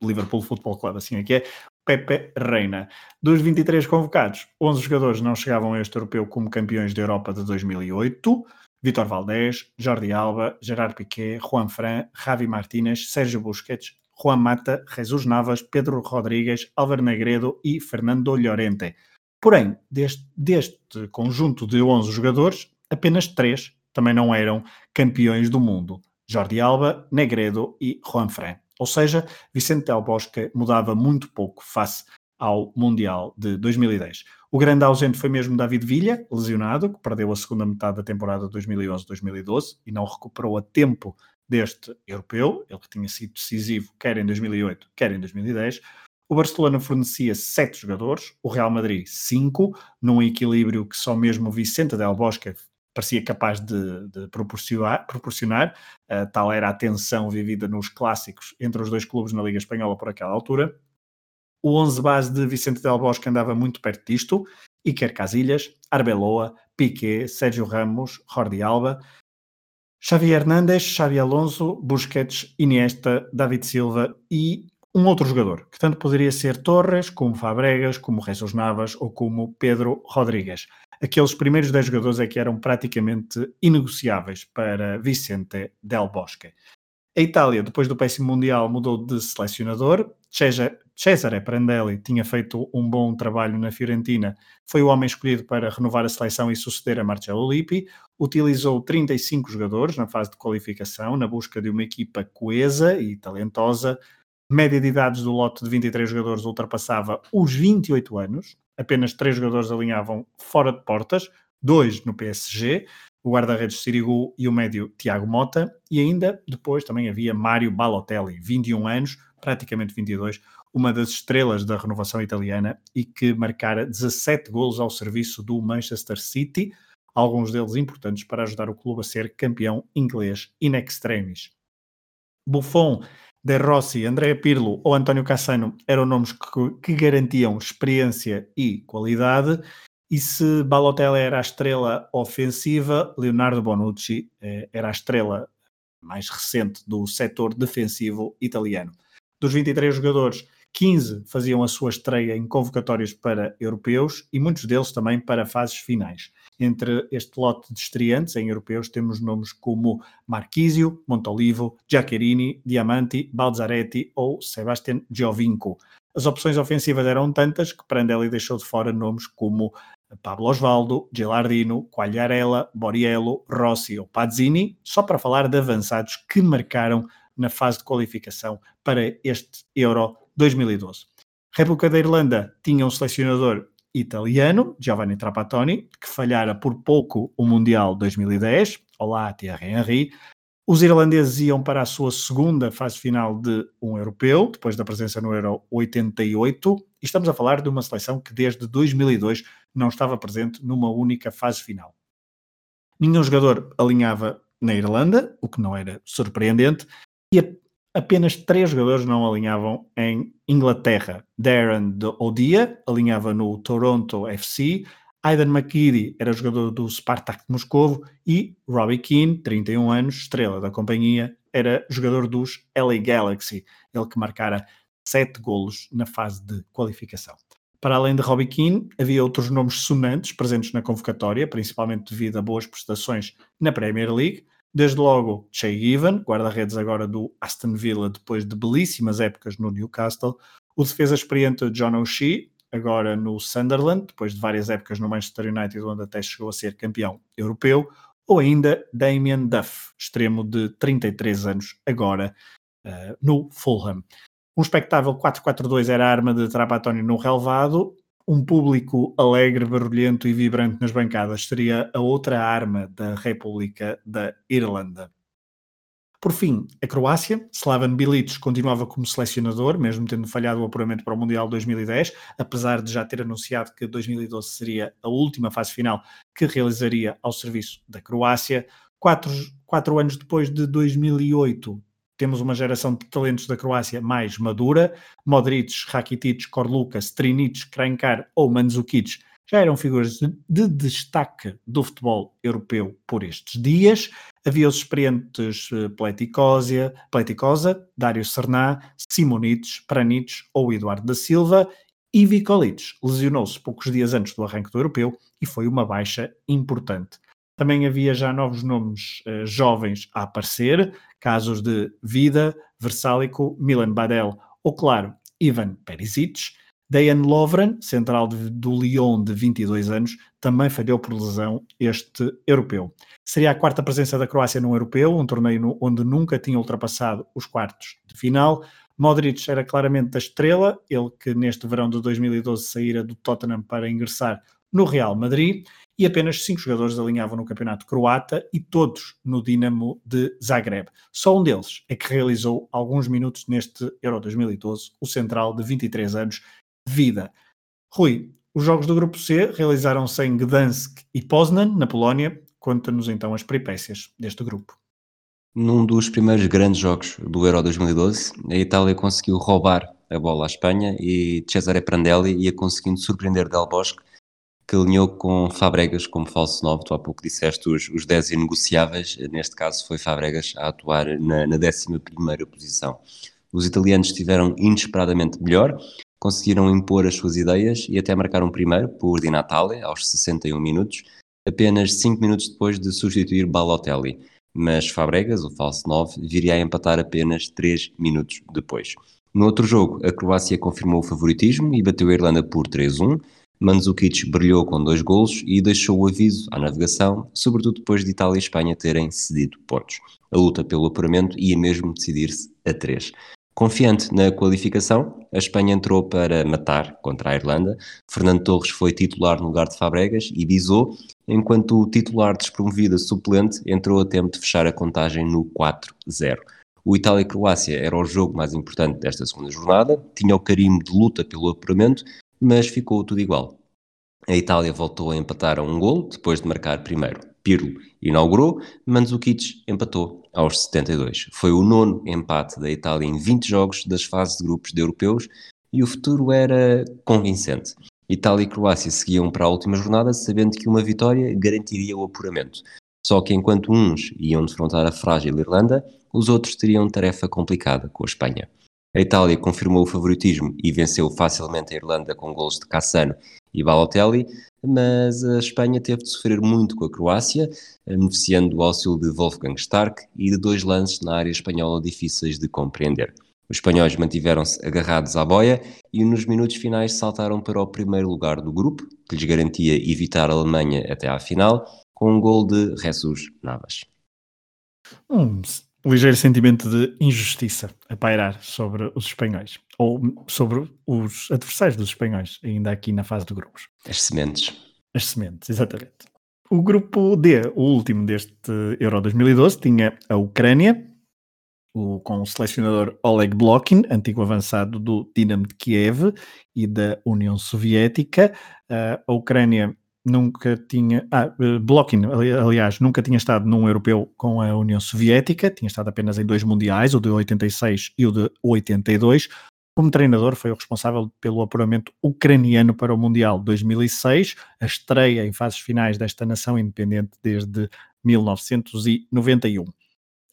Liverpool Football Club, assim é que é, Pepe Reina. Dos 23 convocados, 11 jogadores não chegavam a este europeu como campeões da Europa de 2008. Vitor Valdés, Jordi Alba, Gerard Piquet, Juan Fran, Javi Martínez, Sérgio Busquets, Juan Mata, Jesus Navas, Pedro Rodrigues, Álvaro Negredo e Fernando Llorente. Porém, deste, deste conjunto de 11 jogadores, apenas 3 também não eram campeões do mundo. Jordi Alba, Negredo e Juan Fran. Ou seja, Vicente Del Bosque mudava muito pouco face ao Mundial de 2010. O grande ausente foi mesmo David Villa, lesionado, que perdeu a segunda metade da temporada 2011-2012 e não recuperou a tempo deste europeu, ele que tinha sido decisivo quer em 2008, quer em 2010. O Barcelona fornecia sete jogadores, o Real Madrid cinco, num equilíbrio que só mesmo Vicente Del Bosque parecia capaz de, de proporcionar, proporcionar. Uh, tal era a tensão vivida nos clássicos entre os dois clubes na Liga Espanhola por aquela altura. O 11 base de Vicente Del Bosque andava muito perto disto, Iker Casillas, Arbeloa, Piqué, Sérgio Ramos, Jordi Alba, Xavi Hernández, Xavi Alonso, Busquets, Iniesta, David Silva e um outro jogador, que tanto poderia ser Torres, como Fabregas, como Jesus Navas ou como Pedro Rodrigues aqueles primeiros 10 jogadores é que eram praticamente inegociáveis para Vicente Del Bosque. A Itália, depois do péssimo Mundial, mudou de selecionador. Cesare Prandelli tinha feito um bom trabalho na Fiorentina, foi o homem escolhido para renovar a seleção e suceder a Marcello Lippi. Utilizou 35 jogadores na fase de qualificação, na busca de uma equipa coesa e talentosa. Média de idades do lote de 23 jogadores ultrapassava os 28 anos. Apenas três jogadores alinhavam fora de portas, dois no PSG o guarda-redes Sirigu e o médio Tiago Mota, e ainda depois também havia Mário Balotelli, 21 anos, praticamente 22, uma das estrelas da renovação italiana e que marcara 17 golos ao serviço do Manchester City, alguns deles importantes para ajudar o clube a ser campeão inglês in extremis. Buffon, De Rossi, Andrea Pirlo ou António Cassano eram nomes que, que garantiam experiência e qualidade, e se Balotelli era a estrela ofensiva, Leonardo Bonucci eh, era a estrela mais recente do setor defensivo italiano. Dos 23 jogadores, 15 faziam a sua estreia em convocatórios para europeus e muitos deles também para fases finais. Entre este lote de estreantes em europeus temos nomes como Marquisio, Montolivo, Giaccherini, Diamanti, Balzaretti ou Sebastian Giovinco. As opções ofensivas eram tantas que Prandelli deixou de fora nomes como Pablo Osvaldo, Gelardino, Quagliarella, Boriello, Rossi ou Pazzini, só para falar de avançados que marcaram na fase de qualificação para este Euro 2012. A República da Irlanda tinha um selecionador italiano, Giovanni Trapattoni, que falhara por pouco o Mundial 2010. Olá, Thierry Henry. Os irlandeses iam para a sua segunda fase final de um europeu, depois da presença no Euro 88, e estamos a falar de uma seleção que desde 2002 não estava presente numa única fase final. Nenhum jogador alinhava na Irlanda, o que não era surpreendente, e apenas três jogadores não alinhavam em Inglaterra. Darren Odia alinhava no Toronto FC, Aidan McKiddy era jogador do Spartak de Moscovo e Robbie Keane, 31 anos, estrela da companhia, era jogador dos LA Galaxy, ele que marcara sete golos na fase de qualificação. Para além de Robbie Keane, havia outros nomes sonantes presentes na convocatória, principalmente devido a boas prestações na Premier League. Desde logo, Shea Given, guarda-redes agora do Aston Villa depois de belíssimas épocas no Newcastle. O defesa experiente John O'Shea, agora no Sunderland, depois de várias épocas no Manchester United, onde até chegou a ser campeão europeu, ou ainda Damien Duff, extremo de 33 anos, agora uh, no Fulham. Um espectável 4-4-2 era a arma de Trapattoni no relevado, um público alegre, barulhento e vibrante nas bancadas seria a outra arma da República da Irlanda. Por fim, a Croácia, Slavan Bilic continuava como selecionador, mesmo tendo falhado o apuramento para o Mundial 2010, apesar de já ter anunciado que 2012 seria a última fase final que realizaria ao serviço da Croácia. Quatro, quatro anos depois de 2008, temos uma geração de talentos da Croácia mais madura. Modric, Rakitic, Korluka, Strinic, Krankar ou Mandzukic já eram figuras de, de, destaque do futebol europeu por estes dias. Havia os experientes uh, Pleticosa, Dário Serná, Simonites, Pranites ou Eduardo da Silva e Vicolic lesionou-se poucos dias antes do arranque do europeu e foi uma baixa importante. Também havia já novos nomes uh, jovens a aparecer, casos de Vida, Versálico, Milan Badel ou, claro, Ivan Perisic. Dejan Lovren, central de, do Lyon de 22 anos, também falhou por lesão este europeu. Seria a quarta presença da Croácia num europeu, um torneio no, onde nunca tinha ultrapassado os quartos de final. Modric era claramente a estrela, ele que neste verão de 2012 saíra do Tottenham para ingressar no Real Madrid e apenas cinco jogadores alinhavam no campeonato croata e todos no Dinamo de Zagreb. Só um deles é que realizou alguns minutos neste Euro 2012, o central de 23 anos, vida. Rui, os jogos do Grupo C realizaram-se em Gdansk e Poznan, na Polónia. Conta-nos então as peripécias deste grupo. Num dos primeiros grandes jogos do Euro 2012, a Itália conseguiu roubar a bola à Espanha e Cesare Prandelli ia conseguindo surpreender Del Bosque, que alinhou com Fabregas como falso 9. Tu há pouco disseste os, os 10 inegociáveis, neste caso foi Fabregas a atuar na, na 11 posição. Os italianos estiveram inesperadamente melhor, conseguiram impor as suas ideias e até marcaram primeiro por Di Natale aos 61 minutos, apenas 5 minutos depois de substituir Balotelli. mas Fabregas, o falso 9, viria a empatar apenas 3 minutos depois. No outro jogo, a Croácia confirmou o favoritismo e bateu a Irlanda por 3-1. Mandzukic brilhou com dois golos e deixou o aviso à navegação, sobretudo depois de Itália e Espanha terem cedido pontos. A luta pelo apuramento ia mesmo decidir-se a 3. Confiante na qualificação, a Espanha entrou para matar contra a Irlanda. Fernando Torres foi titular no lugar de Fabregas e Bizot, enquanto o titular despromovida suplente entrou a tempo de fechar a contagem no 4-0. O Itália-Croácia era o jogo mais importante desta segunda jornada, tinha o carimbo de luta pelo apuramento, mas ficou tudo igual. A Itália voltou a empatar a um gol, depois de marcar primeiro. Pirlo inaugurou, Mandzukic empatou aos 72. Foi o nono empate da Itália em 20 jogos das fases de grupos de europeus e o futuro era convincente. Itália e Croácia seguiam para a última jornada sabendo que uma vitória garantiria o apuramento. Só que enquanto uns iam defrontar a frágil Irlanda, os outros teriam tarefa complicada com a Espanha. A Itália confirmou o favoritismo e venceu facilmente a Irlanda com gols de Cassano e Balotelli, mas a Espanha teve de sofrer muito com a Croácia, beneficiando do auxílio de Wolfgang Stark e de dois lances na área espanhola difíceis de compreender. Os espanhóis mantiveram-se agarrados à boia e nos minutos finais saltaram para o primeiro lugar do grupo, que lhes garantia evitar a Alemanha até à final, com um gol de Jesus Navas. Um ligeiro sentimento de injustiça a pairar sobre os espanhóis, ou sobre os adversários dos espanhóis, ainda aqui na fase de grupos. As sementes. As sementes, exatamente. O grupo D, o último deste Euro 2012, tinha a Ucrânia, o, com o selecionador Oleg Blokin, antigo avançado do Dinamo de Kiev e da União Soviética. Uh, a Ucrânia nunca tinha. Ah, eh, Blokin, aliás, nunca tinha estado num europeu com a União Soviética, tinha estado apenas em dois mundiais, o de 86 e o de 82. Como treinador, foi o responsável pelo apuramento ucraniano para o Mundial 2006, a estreia em fases finais desta nação independente desde 1991.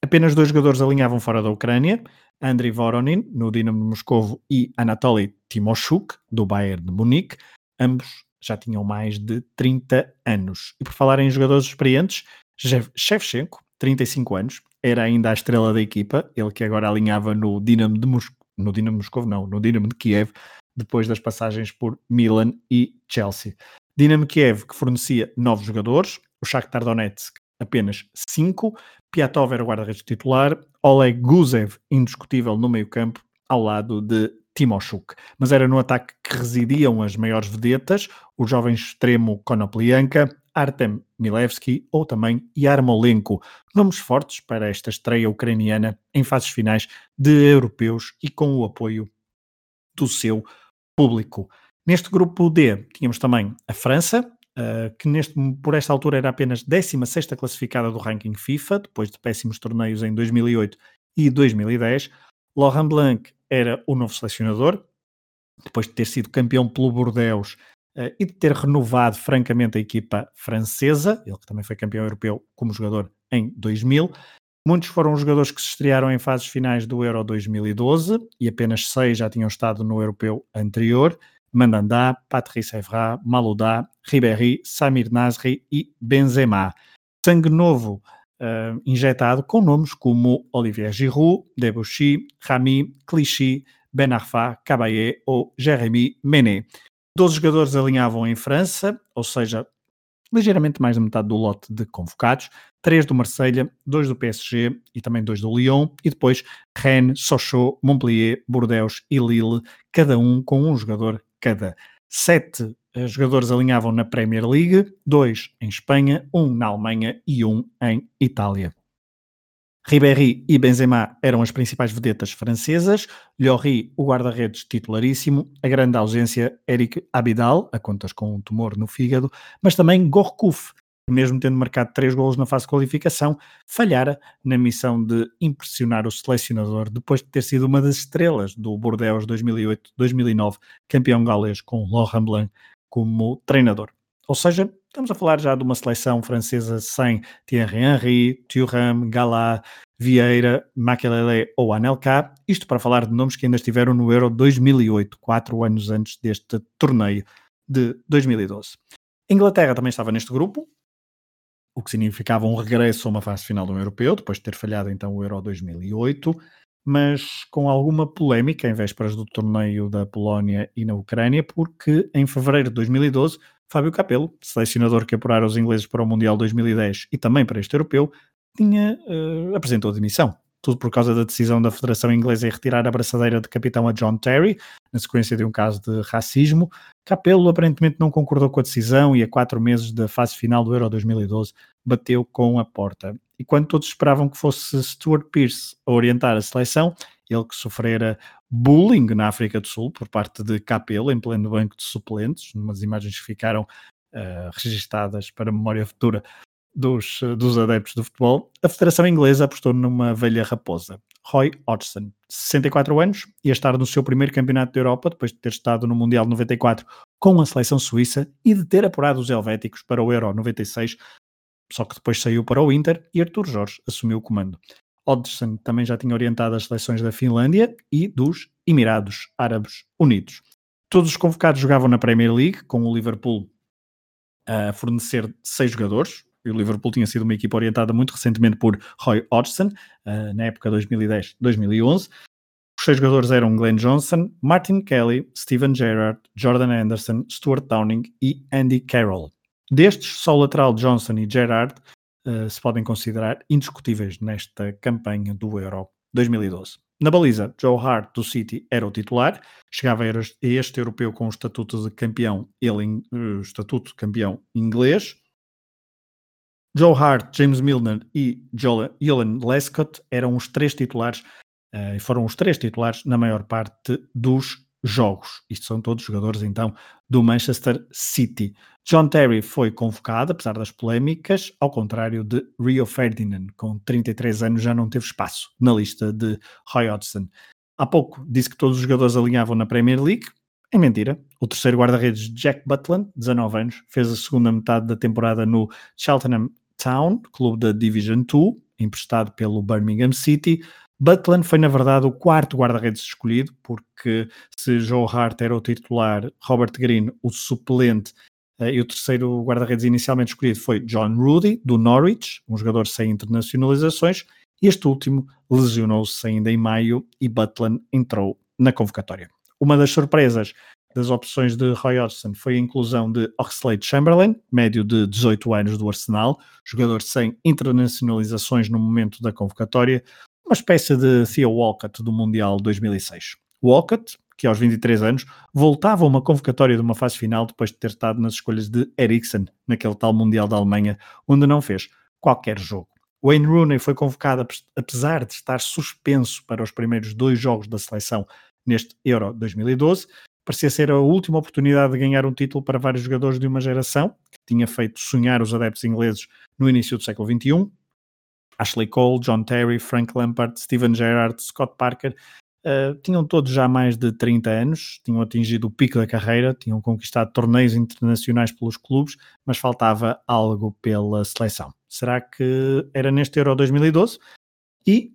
Apenas dois jogadores alinhavam fora da Ucrânia, Andriy Voronin, no Dinamo de Moscovo, e Anatoly Timoshuk, do Bayern de Munique, ambos já tinham mais de 30 anos. E por falar em jogadores experientes, Shevchenko, 35 anos, era ainda a estrela da equipa, ele que agora alinhava no Dinamo de Moscou, no Dinamo Moscou, não, no Dinamo de Kiev, depois das passagens por Milan e Chelsea. Dinamo Kiev que fornecia novos jogadores, o Shakhtar Donetsk apenas 5, Piatov era o guarda-redes titular, Oleg Guzev indiscutível no meio-campo, ao lado de Timoshuk. Mas era no ataque que residiam as maiores vedetas, o jovem extremo Konoplyanka, Artem Milevski ou também Yarmolenko, nomes fortes para esta estreia ucraniana em fases finais de europeus e com o apoio do seu público. Neste grupo D tínhamos também a França, Uh, que neste, por esta altura era apenas 16 classificada do ranking FIFA, depois de péssimos torneios em 2008 e 2010. Laurent Blanc era o novo selecionador, depois de ter sido campeão pelo Bordeaux uh, e de ter renovado francamente a equipa francesa, ele que também foi campeão europeu como jogador em 2000. Muitos foram os jogadores que se estrearam em fases finais do Euro 2012 e apenas seis já tinham estado no europeu anterior. Mandanda, Patrice Evra, Malouda, Ribéry, Samir Nasri e Benzema. Sangue novo uh, injetado com nomes como Olivier Giroud, Debuchy, Rami, Clichy, Ben Arfa, Caballé ou Jérémy Menet. 12 jogadores alinhavam em França, ou seja, ligeiramente mais da metade do lote de convocados, três do Marselha, dois do PSG e também dois do Lyon, e depois Rennes, Sochaux, Montpellier, Bordeaux e Lille, cada um com um jogador cada. Sete jogadores alinhavam na Premier League, dois em Espanha, um na Alemanha e um em Itália. Ribéry e Benzema eram as principais vedetas francesas, Lloris, o guarda-redes titularíssimo, a grande ausência Eric Abidal, a contas com um tumor no fígado, mas também Gourcuff, mesmo tendo marcado três golos na fase de qualificação, falhara na missão de impressionar o selecionador depois de ter sido uma das estrelas do Bordeaux 2008-2009, campeão galês com Laurent Blanc como treinador. Ou seja, estamos a falar já de uma seleção francesa sem Thierry Henry, Thuram, Galat, Vieira, Makelele ou Anelka, isto para falar de nomes que ainda estiveram no Euro 2008, quatro anos antes deste torneio de 2012. A Inglaterra também estava neste grupo, o que significava um regresso a uma fase final do europeu, depois de ter falhado então o Euro 2008, mas com alguma polémica em vésperas do torneio da Polónia e na Ucrânia, porque em fevereiro de 2012, Fábio Capello, selecionador que apurara os ingleses para o Mundial 2010 e também para este europeu, tinha, uh, apresentou demissão tudo por causa da decisão da Federação Inglesa em retirar a braçadeira de capitão a John Terry, na sequência de um caso de racismo. Capello aparentemente não concordou com a decisão e a quatro meses da fase final do Euro 2012 bateu com a porta. Quando todos esperavam que fosse Stuart Pearce a orientar a seleção, ele que sofrera bullying na África do Sul por parte de Capello em pleno banco de suplentes, umas imagens que ficaram uh, registadas para memória futura dos, dos adeptos do futebol, a Federação Inglesa apostou numa velha raposa, Roy Hodgson, 64 anos, ia estar no seu primeiro campeonato da Europa, depois de ter estado no Mundial 94 com a seleção suíça e de ter apurado os helvéticos para o Euro 96, só que depois saiu para o Inter e Artur Jorge assumiu o comando. Hodgson também já tinha orientado as seleções da Finlândia e dos Emirados Árabes Unidos. Todos os convocados jogavam na Premier League, com o Liverpool a fornecer seis jogadores, e o Liverpool tinha sido uma equipa orientada muito recentemente por Roy Hodgson, uh, na época 2010-2011. Os seis jogadores eram Glenn Johnson, Martin Kelly, Steven Gerrard, Jordan Anderson, Stuart Downing e Andy Carroll. Destes, só o lateral Johnson e Gerrard uh, se podem considerar indiscutíveis nesta campanha do Euro 2012. Na baliza, Joe Hart do City era o titular, chegava a este europeu com o estatuto de campeão, ele uh, estatuto de campeão inglês. Joe Hart, James Milner e Jolan Lescott eram os três titulares uh, foram os três titulares na maior parte dos jogos. Isto são todos jogadores então do Manchester City. John Terry foi convocado, apesar das polémicas, ao contrário de Rio Ferdinand, com 33 anos já não teve espaço na lista de Roy Hodgson. Há pouco disse que todos os jogadores alinhavam na Premier League. É mentira. O terceiro guarda-redes, Jack Butland, 19 anos, fez a segunda metade da temporada no Cheltenham Town, clube da Division 2, emprestado pelo Birmingham City. Butland foi, na verdade, o quarto guarda-redes escolhido, porque se Joe Hart era o titular, Robert Green o suplente, eh, e o terceiro guarda-redes inicialmente escolhido foi John Rudy, do Norwich, um jogador sem internacionalizações, este último lesionou-se ainda em maio e Butland entrou na convocatória. Uma das surpresas das opções de Roy Hodgson foi a inclusão de Oxlade Chamberlain, médio de 18 anos do Arsenal, jogador sem internacionalizações no momento da convocatória, uma espécie de Theo Walcott do Mundial 2006. Walcott, que aos 23 anos voltava a uma convocatória de uma fase final depois de ter estado nas escolhas de Eriksen, naquele tal Mundial da Alemanha, onde não fez qualquer jogo. Wayne Rooney foi convocado apesar de estar suspenso para os primeiros dois jogos da seleção neste Euro 2012, parecia ser a última oportunidade de ganhar um título para vários jogadores de uma geração que tinha feito sonhar os adeptos ingleses no início do século XXI. Ashley Cole, John Terry, Frank Lampard, Steven Gerrard, Scott Parker uh, tinham todos já mais de 30 anos, tinham atingido o pico da carreira, tinham conquistado torneios internacionais pelos clubes, mas faltava algo pela seleção. Será que era neste Euro 2012? E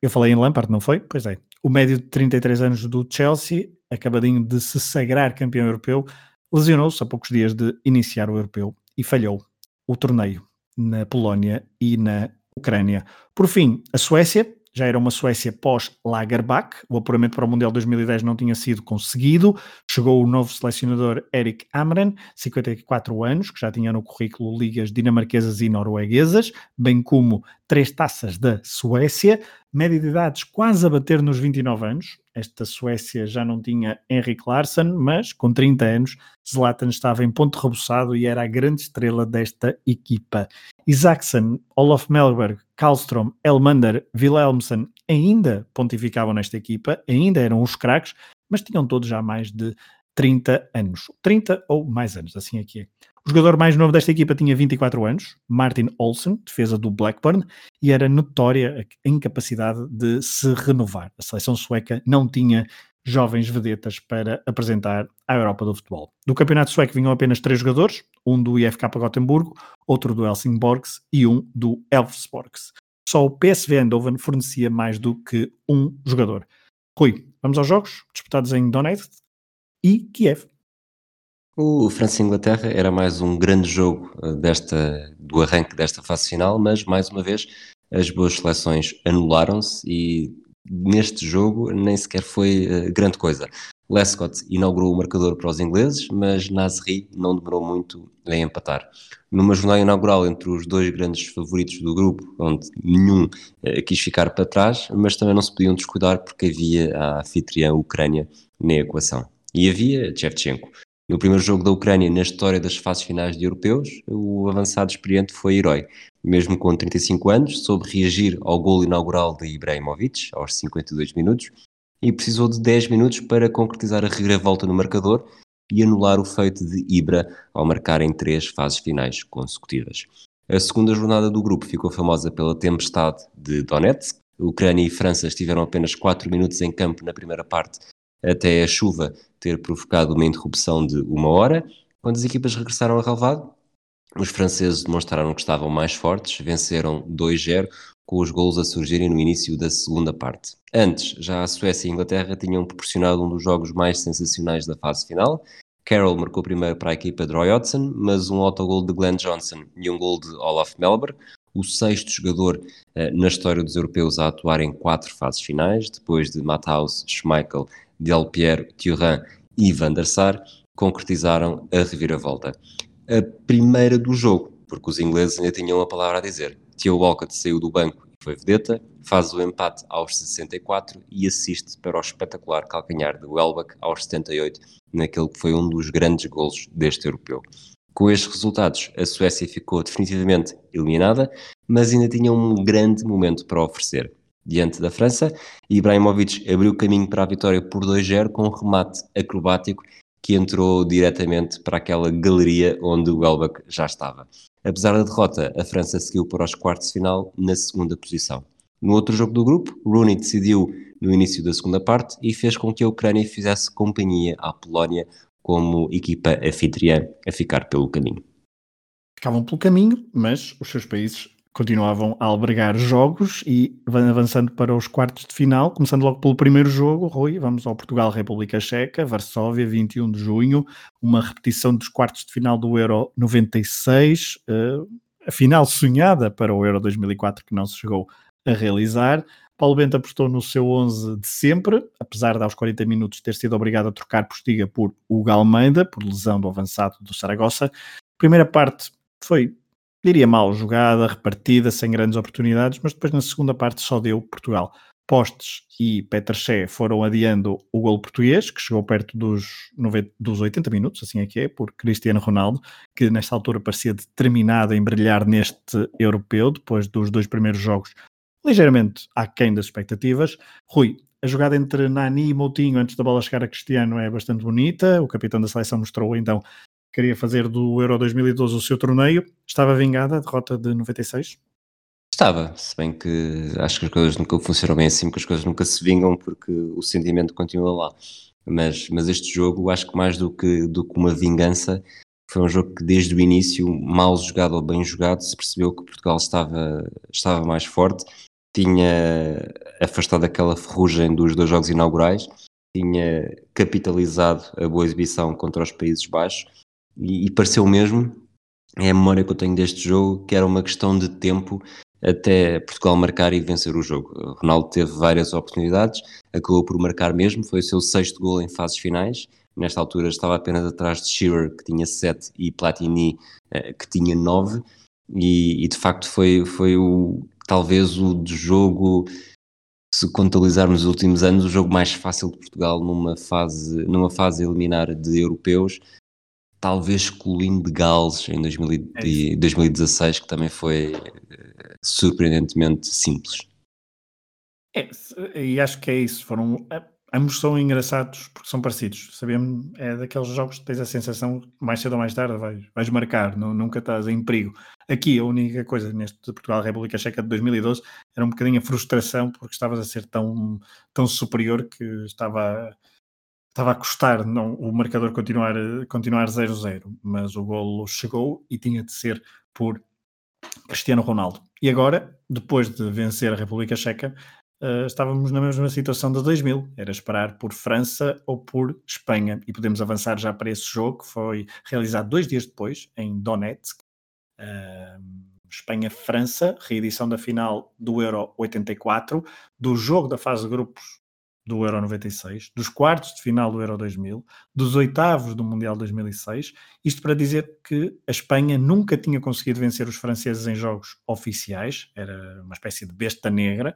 eu falei em Lampard, não foi? Pois é. O médio de 33 anos do Chelsea acabadinho de se sagrar campeão europeu, lesionou-se a poucos dias de iniciar o europeu e falhou o torneio na Polónia e na Ucrânia. Por fim, a Suécia já era uma Suécia pós-Lagerbach, o apuramento para o Mundial 2010 não tinha sido conseguido, chegou o novo selecionador Erik Amren, 54 anos, que já tinha no currículo ligas dinamarquesas e norueguesas, bem como três taças da Suécia, média de idades quase a bater nos 29 anos. Esta Suécia já não tinha Henrik Larsson, mas com 30 anos, Zlatan estava em ponto rebuçado e era a grande estrela desta equipa. Isaacson, Olof Melberg, Karlstrom, Elmander, Wilhelmsen ainda pontificavam nesta equipa, ainda eram os craques, mas tinham todos já mais de 30 anos. 30 ou mais anos, assim aqui é. O jogador mais novo desta equipa tinha 24 anos, Martin Olsen, defesa do Blackburn, e era notória a incapacidade de se renovar. A seleção sueca não tinha jovens vedetas para apresentar à Europa do futebol. Do campeonato sueco vinham apenas três jogadores, um do IFK Gotemburgo, outro do Helsingborgs e um do Elfsborgs. Só o PSV Eindhoven fornecia mais do que um jogador. Rui, vamos aos jogos disputados em Donetsk e Kiev. O França-Inglaterra era mais um grande jogo eh, desta, do arranque desta fase final, mas mais uma vez as boas seleções anularam-se e neste jogo nem sequer foi uh, grande coisa. Lescott inaugurou o marcador para os ingleses, mas Nasri não demorou muito em empatar. Numa jornada inaugural entre os dois grandes favoritos do grupo, onde nenhum uh, quis ficar para trás, mas também não se podiam descuidar porque havia a anfitriã Ucrânia na equação. E havia Shevchenko, no primeiro jogo da Ucrânia na história das fases finais de europeus, o avançado experiente foi herói. Mesmo com 35 anos, soube reagir ao gol inaugural de Ibrahimovic, aos 52 minutos, e precisou de 10 minutos para concretizar a reviravolta no marcador e anular o feito de Ibra ao marcar em três fases finais consecutivas. A segunda jornada do grupo ficou famosa pela tempestade de Donetsk. Ucrânia e França estiveram apenas 4 minutos em campo na primeira parte até a chuva ter provocado uma interrupção de uma hora. Quando as equipas regressaram ao relevado, os franceses demonstraram que estavam mais fortes, venceram 2-0, com os golos a surgirem no início da segunda parte. Antes, já a Suécia e a Inglaterra tinham proporcionado um dos jogos mais sensacionais da fase final. Carroll marcou primeiro para a equipa de Roy Hodgson, mas um autogol de Glenn Johnson e um gol de Olaf Melberg, o sexto jogador eh, na história dos europeus a atuar em quatro fases finais, depois de Matthaus, Schmeichel Delpierre, Thuram e Van der Sar concretizaram a reviravolta. A primeira do jogo, porque os ingleses ainda tinham uma palavra a dizer. Theo Walcott saiu do banco e foi vedeta, faz o empate aos 64 e assiste para o espetacular calcanhar de Welbeck aos 78, naquele que foi um dos grandes golos deste europeu. Com estes resultados, a Suécia ficou definitivamente eliminada, mas ainda tinha um grande momento para oferecer diante da França. Ibrahimovic abriu caminho para a vitória por 2-0 com um remate acrobático que entrou diretamente para aquela galeria onde o Welbeck já estava. Apesar da derrota, a França seguiu para os quartos de final na segunda posição. No outro jogo do grupo, Rooney decidiu no início da segunda parte e fez com que a Ucrânia fizesse companhia à Polónia como equipa anfitriã a ficar pelo caminho. Ficavam pelo caminho, mas os seus países continuavam a albergar jogos e avançando para os quartos de final, começando logo pelo primeiro jogo, Rui, vamos ao Portugal-República Checa, Varsóvia, 21 de junho, uma repetição dos quartos de final do Euro 96, uh, a final sonhada para o Euro 2004 que não se chegou a realizar. Paulo Bento apostou no seu 11 de sempre, apesar de aos 40 minutos ter sido obrigado a trocar Postiga por Hugo Almeida, por lesão do avançado do Saragossa. Primeira parte foi diria mal jogada, repartida, sem grandes oportunidades, mas depois na segunda parte só deu Portugal. Postes e Peterché foram adiando o gol português, que chegou perto dos, 90, dos 80 minutos, assim é que é, por Cristiano Ronaldo, que nesta altura parecia determinado em brilhar neste europeu, depois dos dois primeiros jogos ligeiramente aquém das expectativas. Rui, a jogada entre Nani e Moutinho antes da bola chegar a Cristiano é bastante bonita. O capitão da seleção mostrou então queria fazer do Euro 2012 o seu torneio. Estava vingada a derrota de 96? Estava, se bem que acho que as coisas nunca funcionam bem assim, porque as coisas nunca se vingam porque o sentimento continua lá. Mas, mas este jogo, acho que mais do que, do que uma vingança, foi um jogo que desde o início, mal jogado ou bem jogado, se percebeu que Portugal estava, estava mais forte, tinha afastado aquela ferrugem dos dois jogos inaugurais, tinha capitalizado a boa exibição contra os Países Baixos e, e pareceu mesmo, é a memória que eu tenho deste jogo, que era uma questão de tempo até Portugal marcar e vencer o jogo. O Ronaldo teve várias oportunidades, acabou por marcar mesmo, foi o seu sexto gol em fases finais. Nesta altura estava apenas atrás de Shearer, que tinha sete, e Platini, eh, que tinha nove. E, e, de facto foi, foi o, talvez o jogo, se contabilizarmos os últimos anos, o jogo mais fácil de Portugal numa fase, numa fase eliminar de europeus talvez excluindo de Gales em 2000, é 2016, que também foi eh, surpreendentemente simples. É, e acho que é isso. Foram, ambos são engraçados porque são parecidos. Sabemos, é daqueles jogos que tens a sensação que mais cedo ou mais tarde vais, vais marcar, não, nunca estás em perigo. Aqui a única coisa neste Portugal República Checa de 2012 era um bocadinho a frustração porque estavas a ser tão, tão superior que estava estava a custar não, o marcador continuar 0-0, continuar mas o golo chegou e tinha de ser por Cristiano Ronaldo. E agora, depois de vencer a República Checa, uh, estávamos na mesma situação de 2000, era esperar por França ou por Espanha, e podemos avançar já para esse jogo, que foi realizado dois dias depois, em Donetsk, uh, Espanha-França, reedição da final do Euro 84, do jogo da fase de grupos do Euro 96, dos quartos de final do Euro 2000, dos oitavos do Mundial 2006. Isto para dizer que a Espanha nunca tinha conseguido vencer os franceses em jogos oficiais, era uma espécie de besta negra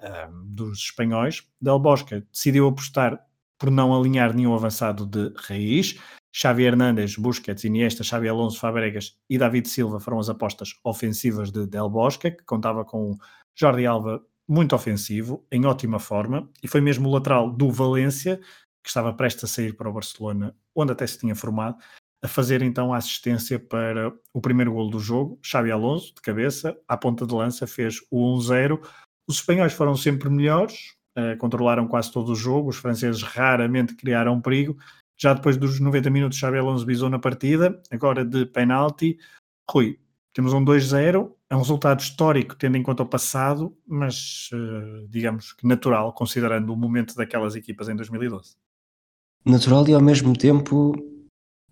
um, dos espanhóis. Del Bosque decidiu apostar por não alinhar nenhum avançado de raiz. Xavi Hernández, Busquets, Iniesta, Xavi Alonso, Fabregas e David Silva foram as apostas ofensivas de Del Bosque, que contava com Jordi Alba muito ofensivo, em ótima forma, e foi mesmo o lateral do Valência, que estava prestes a sair para o Barcelona, onde até se tinha formado, a fazer então a assistência para o primeiro gol do jogo. Xavi Alonso, de cabeça, à ponta de lança, fez o 1-0. Os espanhóis foram sempre melhores, uh, controlaram quase todo o jogo, os franceses raramente criaram perigo. Já depois dos 90 minutos, Xavi Alonso bisou na partida, agora de penalti. Rui, temos um 2-0, é um resultado histórico, tendo em conta o passado, mas uh, digamos que natural, considerando o momento daquelas equipas em 2012. Natural e ao mesmo tempo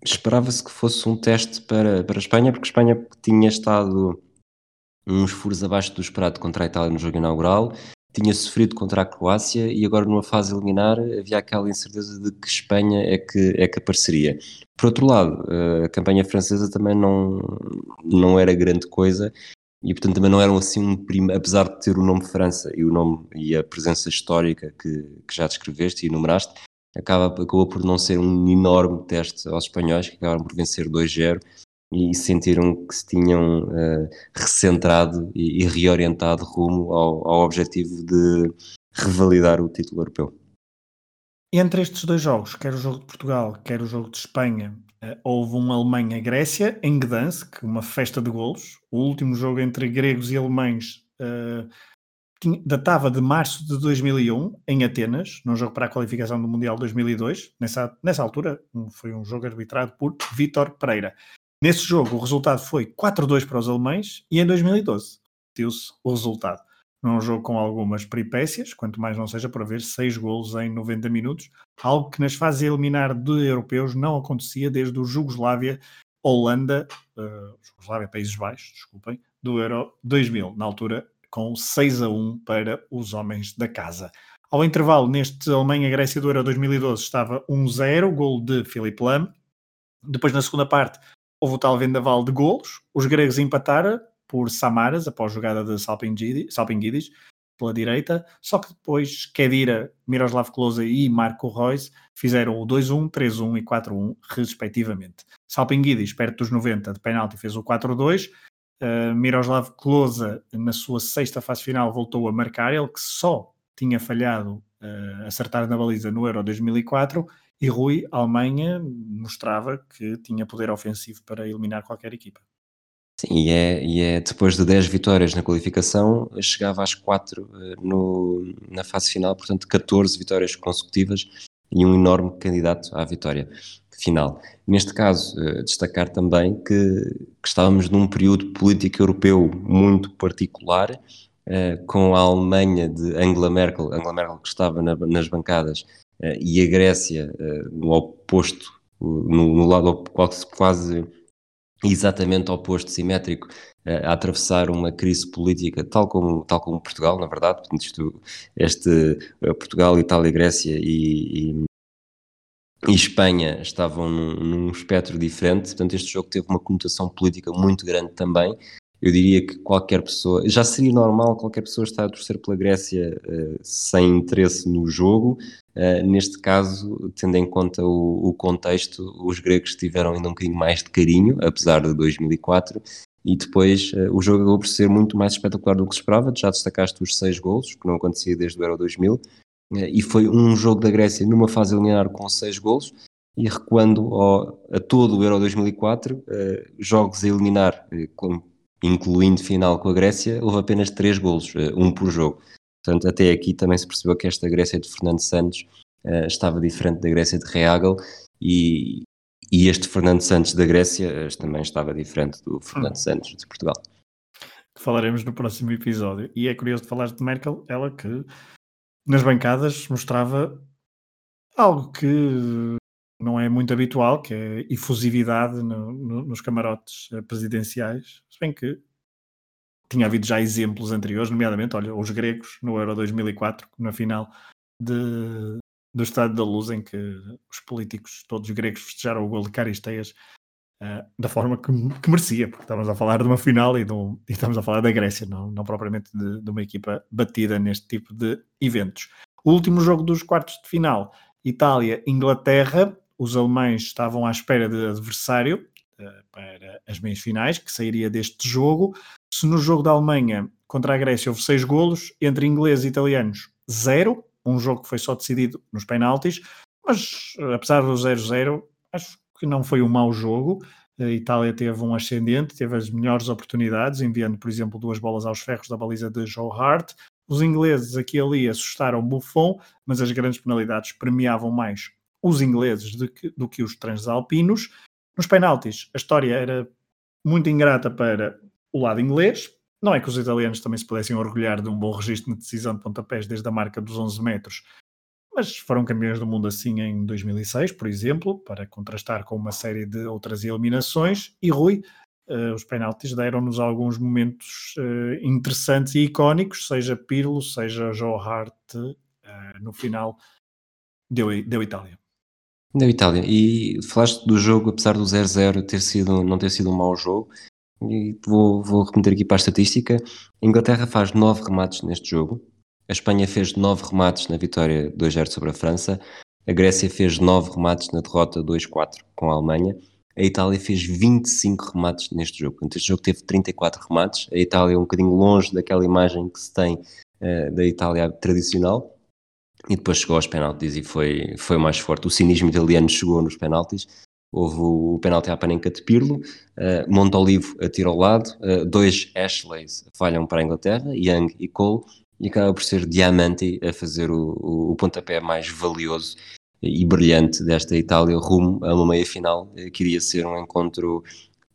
esperava-se que fosse um teste para, para a Espanha, porque a Espanha tinha estado uns furos abaixo do esperado contra a Itália no jogo inaugural, tinha sofrido contra a Croácia e agora numa fase eliminar havia aquela incerteza de que Espanha é que, é que apareceria. Por outro lado, eh, a campanha francesa também não, não era grande coisa e portanto também não eram assim um apesar de ter o nome França e o nome e a presença histórica que, que já descreveste e enumeraste, acaba, acabou por não ser um enorme teste aos espanhóis que acabaram por vencer 2-0 e sentiram que se tinham uh, recentrado e, e, reorientado rumo ao, ao objetivo de revalidar o título europeu. Entre estes dois jogos, quer o jogo de Portugal, quer o jogo de Espanha, uh, houve um Alemanha-Grécia em Gdansk, uma festa de golos. O último jogo entre gregos e alemães uh, tinha, datava de março de 2001, em Atenas, num jogo para a qualificação do Mundial 2002. Nessa, nessa altura, um, foi um jogo arbitrado por Vítor Pereira. Nesse jogo, o resultado foi 4-2 para os alemães e em 2012 deu-se o resultado. Num jogo com algumas peripécias, quanto mais não seja para ver 6 golos em 90 minutos, algo que nas fases eliminar de europeus não acontecia desde o Jugoslávia, Holanda, uh, Jugoslávia, Países Baixos, desculpem, do Euro 2000, na altura com 6 a 1 para os homens da casa. Ao intervalo, neste Alemanha-Grécia do Euro 2012, estava 1-0, gol de Philip Lam. Depois, na segunda parte, houve o tal vendaval de golos, os gregos empataram por Samaras, após jogada de Salpingidis, pela direita, só que depois Kedira, Miroslav Klose e Marco Reus fizeram o 2-1, 3-1 e 4-1, respectivamente. Salpingidis, perto dos 90 de penalti, fez o 4-2. Uh, Miroslav Klose, na sua sexta fase final, voltou a marcar, ele que só tinha falhado uh, acertar na baliza no Euro 2004 e Rui, a Alemanha, mostrava que tinha poder ofensivo para eliminar qualquer equipa. Sim, e é, e é depois de 10 vitórias na qualificação, chegava às 4 eh, no, na fase final, portanto 14 vitórias consecutivas e um enorme candidato à vitória final. Neste caso, eh, destacar também que, que estávamos num período político europeu muito particular, eh, com a Alemanha de Angela Merkel, Angela Merkel que estava na, nas bancadas e a Grécia eh, no oposto, no, no lado quase, quase exatamente oposto, simétrico, eh, a atravessar uma crise política, tal como, tal como Portugal, na verdade. Isto, este Portugal, Itália, Grécia e, e, e Espanha estavam num, num, espectro diferente. Portanto, este jogo teve uma conotação política muito grande também. Eu diria que qualquer pessoa, já seria normal qualquer pessoa estar a torcer pela Grécia uh, sem interesse no jogo, Uh, neste caso, tendo em conta o, o, contexto, os gregos tiveram ainda um bocadinho mais de carinho, apesar de 2004, e depois uh, o jogo acabou por ser muito mais espetacular do que se esperava. Já destacaste os seis golos, que não acontecia desde o Euro 2000, uh, eh, e foi um jogo da Grécia numa fase eliminar com seis golos, e recuando ao, a todo o Euro 2004, jogos a eliminar, com, incluindo final com a Grécia, houve apenas três golos, um por jogo. Portanto, até aqui também se percebeu que esta Grécia de Fernando Santos uh, estava diferente da Grécia de Reagel e, e este Fernando Santos da Grécia uh, também estava diferente do Fernando hum. Santos de Portugal. falaremos no próximo episódio. E é curioso de falar de Merkel, ela que nas bancadas mostrava algo que não é muito habitual, que é efusividade no, no, nos camarotes eh, presidenciais, se bem que tinha havido já exemplos anteriores, nomeadamente, olha, os gregos no Euro 2004, na final de, do Estado da Luz, em que os políticos todos gregos festejaram o gol de Caristeias uh, da forma que, que, merecia, porque estamos a falar de uma final e, um, e estamos a falar da Grécia, não, não propriamente de, de, uma equipa batida neste tipo de eventos. O último jogo dos quartos de final, Itália-Inglaterra, os alemães estavam à espera de adversário uh, para as meias finais, que sairia deste jogo. Se no jogo da Alemanha contra a Grécia houve seis golos, entre ingleses e italianos, zero, um jogo que foi só decidido nos penaltis, mas apesar do 0-0, acho que não foi um mau jogo. A Itália teve um ascendente, teve as melhores oportunidades, enviando, por exemplo, duas bolas aos ferros da baliza de Joe Hart. Os ingleses aqui e ali assustaram Buffon, mas as grandes penalidades premiavam mais os ingleses do que, do que os transalpinos. Nos penaltis, a história era muito ingrata para o lado inglês, não é que os italianos também se pudessem orgulhar de um bom registro de decisão de pontapés desde a marca dos 11 metros, mas foram campeões do mundo assim em 2006, por exemplo, para contrastar com uma série de outras eliminações. E Rui, uh, os penaltis deram-nos alguns momentos uh, interessantes e icónicos, seja Pirlo, seja Joe Hart, uh, no final deu, deu Itália. Deu Itália. E falaste do jogo, apesar do 0-0 ter sido, não ter sido um mau jogo, e vou, vou remeter aqui para a estatística. A Inglaterra faz 9 remates neste jogo. A Espanha fez 9 remates na vitória 2-0 sobre a França. A Grécia fez 9 remates na derrota 2-4 com a Alemanha. A Itália fez 25 remates neste jogo. Portanto, este jogo teve 34 remates. A Itália é um bocadinho longe daquela imagem que se tem uh, da Itália tradicional. E depois chegou aos penaltis e foi, foi mais forte. O cinismo italiano chegou nos penaltis houve o penalti à Panenca de Pirlo, uh, Montolivo atira ao lado, uh, dois Ashleys falham para a Inglaterra, Young e Cole, e acaba por ser Diamante a fazer o, o, o pontapé mais valioso e brilhante desta Itália rumo a uma meia final, eh, que iria ser um encontro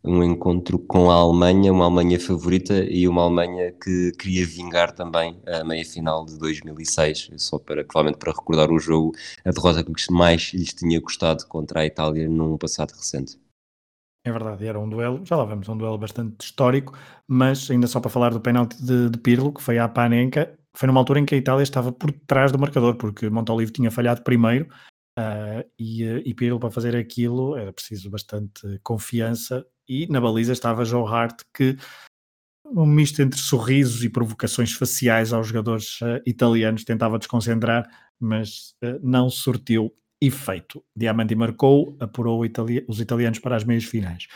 um encontro com a Alemanha, uma Alemanha favorita e uma Alemanha que queria vingar também a meia-final de 2006, só para, provavelmente para recordar o jogo, a derrota que mais lhes tinha custado contra a Itália num passado recente. É verdade, era um duelo, já lá vamos, um duelo bastante histórico, mas ainda só para falar do penalti de, de Pirlo, que foi à Panenka, foi numa altura em que a Itália estava por trás do marcador, porque Montolivo tinha falhado primeiro, Uh, e, e Pirlo para fazer aquilo era preciso bastante confiança e na baliza estava Joe Hart que um misto entre sorrisos e provocações faciais aos jogadores uh, italianos tentava desconcentrar mas uh, não sortiu efeito. Diamante marcou, apurou Itali os italianos para as meias finais.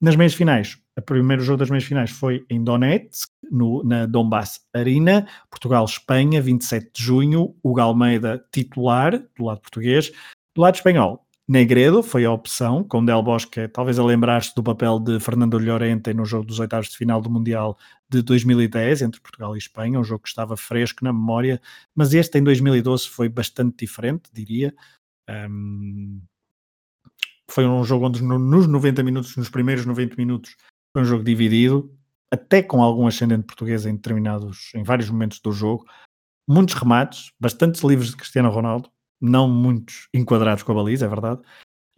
Nas meias finais, o primeiro jogo das meias finais foi em Donetsk, no, na Donbass Arena, Portugal-Espanha, 27 de junho, o Galmeida titular, do lado português. Do lado espanhol, Negredo foi a opção, com Del Bosque, talvez a lembrar-se do papel de Fernando Llorente no jogo dos oitavos de final do Mundial de 2010, entre Portugal e Espanha, um jogo que estava fresco na memória, mas este em 2012 foi bastante diferente, diria. Um, foi um jogo onde nos 90 minutos, nos primeiros 90 minutos, foi um jogo dividido, até com algum ascendente português em determinados, em vários momentos do jogo. Muitos remates, bastantes livres de Cristiano Ronaldo, não muitos enquadrados com a baliza, é verdade.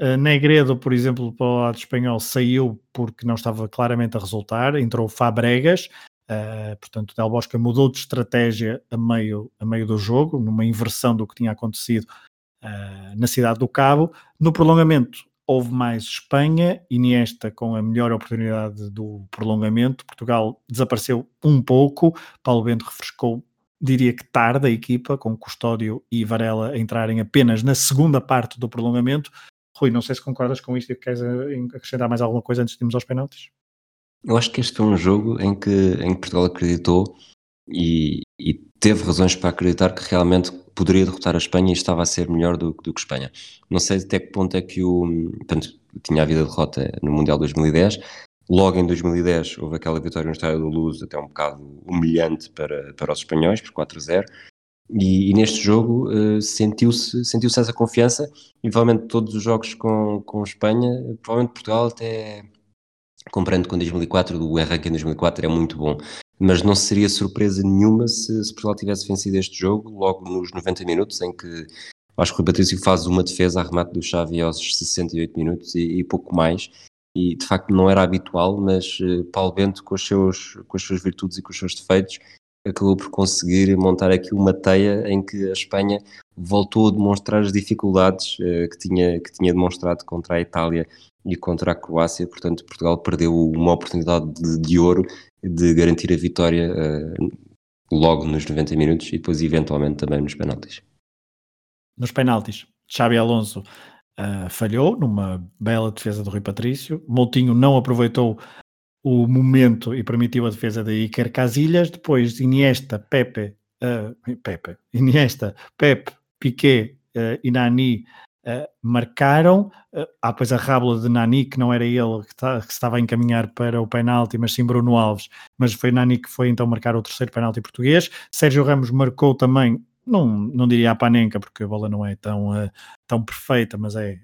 Uh, Negredo, por exemplo, para o lado espanhol, saiu porque não estava claramente a resultar, entrou Fabregas, uh, portanto, Del Bosque mudou de estratégia a meio, a meio do jogo, numa inversão do que tinha acontecido uh, na cidade do Cabo. No prolongamento, houve mais Espanha, Iniesta com a melhor oportunidade do prolongamento. Portugal desapareceu um pouco, Paulo Bento refrescou diria que tarde a equipa, com Custódio e Varela entrarem apenas na segunda parte do prolongamento. Rui, não sei se concordas com isto e queres eh, acrescentar mais alguma coisa antes de irmos aos penaltis? Eu acho que este foi um jogo em que, em que Portugal acreditou e, e, teve razões para acreditar que realmente poderia derrotar a Espanha e estava a ser melhor do, do que Espanha. Não sei até que ponto é que o. Portanto, tinha havido a derrota no Mundial 2010, Logo em 2010 houve aquela vitória no Estádio da Luz, até um bocado humilhante para, para os espanhóis, por 4-0. E, e, neste jogo uh, sentiu-se sentiu essa confiança e provavelmente todos os jogos com, com Espanha, provavelmente Portugal até comparando com 2004, o arranque em 2004 é muito bom. mas não seria surpresa nenhuma se, se Portugal tivesse vencido este jogo logo nos 90 minutos, em que acho que o Patrício faz uma defesa a remate do Xavi aos 68 minutos e, e pouco mais, e de facto não era habitual, mas uh, Paulo Bento, com, os seus, com as suas virtudes e com os seus defeitos, acabou por conseguir montar aqui uma teia em que a Espanha voltou a demonstrar as dificuldades uh, que, tinha, que tinha demonstrado contra a Itália e contra a Croácia, portanto Portugal perdeu uma oportunidade de, de ouro de garantir a vitória uh, logo nos 90 minutos e depois eventualmente também nos penaltis. Nos penaltis, Xabi Alonso uh, falhou numa bela defesa do Rui Patrício, Moutinho não aproveitou o momento e permitiu a defesa de Iker Casillas, depois Iniesta, Pepe, uh, Pepe, Iniesta, Pepe, Piquet e Nani Uh, marcaram, uh, há depois a rábula de Nani, que não era ele que, tá, que estava a encaminhar para o penalti, mas sim Bruno Alves, mas foi Nani que foi então marcar o terceiro penalti português. Sérgio Ramos marcou também, não, não diria a panenca, porque a bola não é tão, uh, tão perfeita, mas é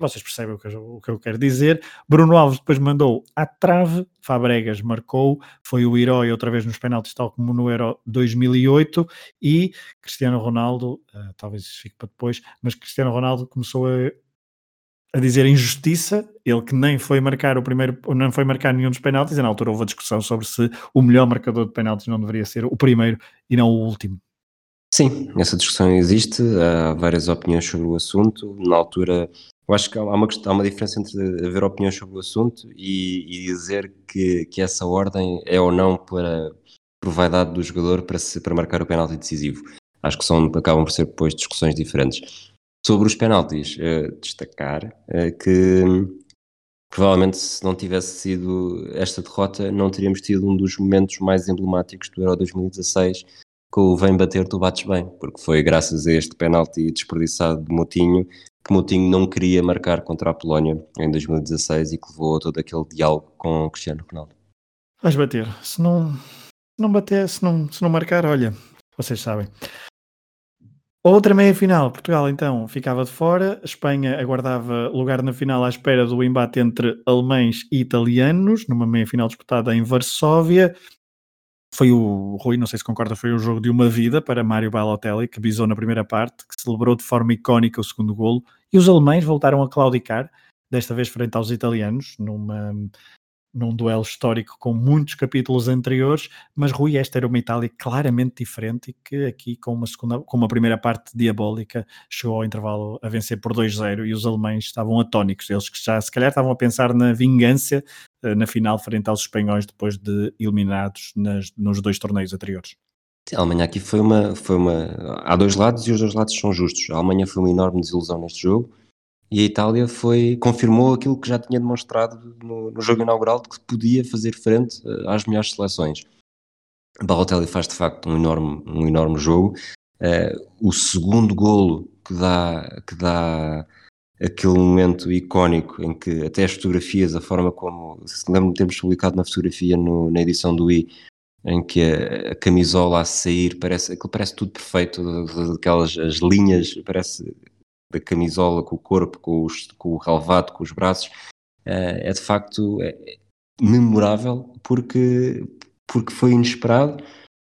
vocês percebem o que, eu, o que, eu, quero dizer. Bruno Alves depois mandou à trave, Fabregas marcou, foi o herói outra vez nos penaltis, tal como no Euro 2008, e Cristiano Ronaldo, uh, talvez isso fique para depois, mas Cristiano Ronaldo começou a, a dizer injustiça, ele que nem foi marcar o primeiro, não foi marcar nenhum dos penaltis, e na altura houve a discussão sobre se o melhor marcador de penaltis não deveria ser o primeiro e não o último. Sim, essa discussão existe, há várias opiniões sobre o assunto. Na altura, eu acho que há uma, há uma diferença entre haver opiniões sobre o assunto e, e dizer que, que essa ordem é ou não para, por vaidade do jogador para, se, para marcar o penalti decisivo. Acho que são, acabam por ser depois discussões diferentes. Sobre os penaltis, uh, destacar uh, que provavelmente se não tivesse sido esta derrota, não teríamos tido um dos momentos mais emblemáticos do Euro 2016, com o vem bater, tu bates bem, porque foi graças a este penalti desperdiçado de Motinho que Moutinho não queria marcar contra a Polónia em 2016 e que levou a todo aquele diálogo com Cristiano Ronaldo. Vais bater. Se não, se não bater, se não, se não marcar, olha, vocês sabem. Outra meia final, Portugal então ficava de fora, Espanha aguardava lugar na final à espera do embate entre alemães e italianos, numa meia final disputada em Varsóvia foi o Rui, não sei se concorda, foi o jogo de uma vida para Mário Balotelli, que bisou na primeira parte, que celebrou de forma icónica o segundo golo, e os alemães voltaram a claudicar, desta vez frente aos italianos, numa, num duelo histórico com muitos capítulos anteriores, mas Rui, esta era uma Itália claramente diferente e que aqui com uma segunda, com uma primeira parte diabólica chegou ao intervalo a vencer por 2-0 e os alemães estavam atónicos, eles que já se calhar estavam a pensar na vingança uh, na final frente aos espanhóis depois de eliminados nas, nos dois torneios anteriores. A Alemanha aqui foi uma, foi uma. Há dois lados e os dois lados são justos. A Alemanha foi uma enorme desilusão neste jogo e a Itália foi, confirmou aquilo que já tinha demonstrado no, no jogo inaugural, de que podia fazer frente uh, às melhores seleções. Balotelli faz de facto um enorme, um enorme jogo. Uh, o segundo golo que dá, que dá aquele momento icónico em que até as fotografias, a forma como, se lembro de termos publicado uma fotografia no, na edição do I, em que a, a, camisola a sair, parece, aquilo parece tudo perfeito, aquelas as linhas, parece da camisola, com o corpo, com, os, com o relevado, com os braços, uh, é de facto é, memorável porque, porque foi inesperado,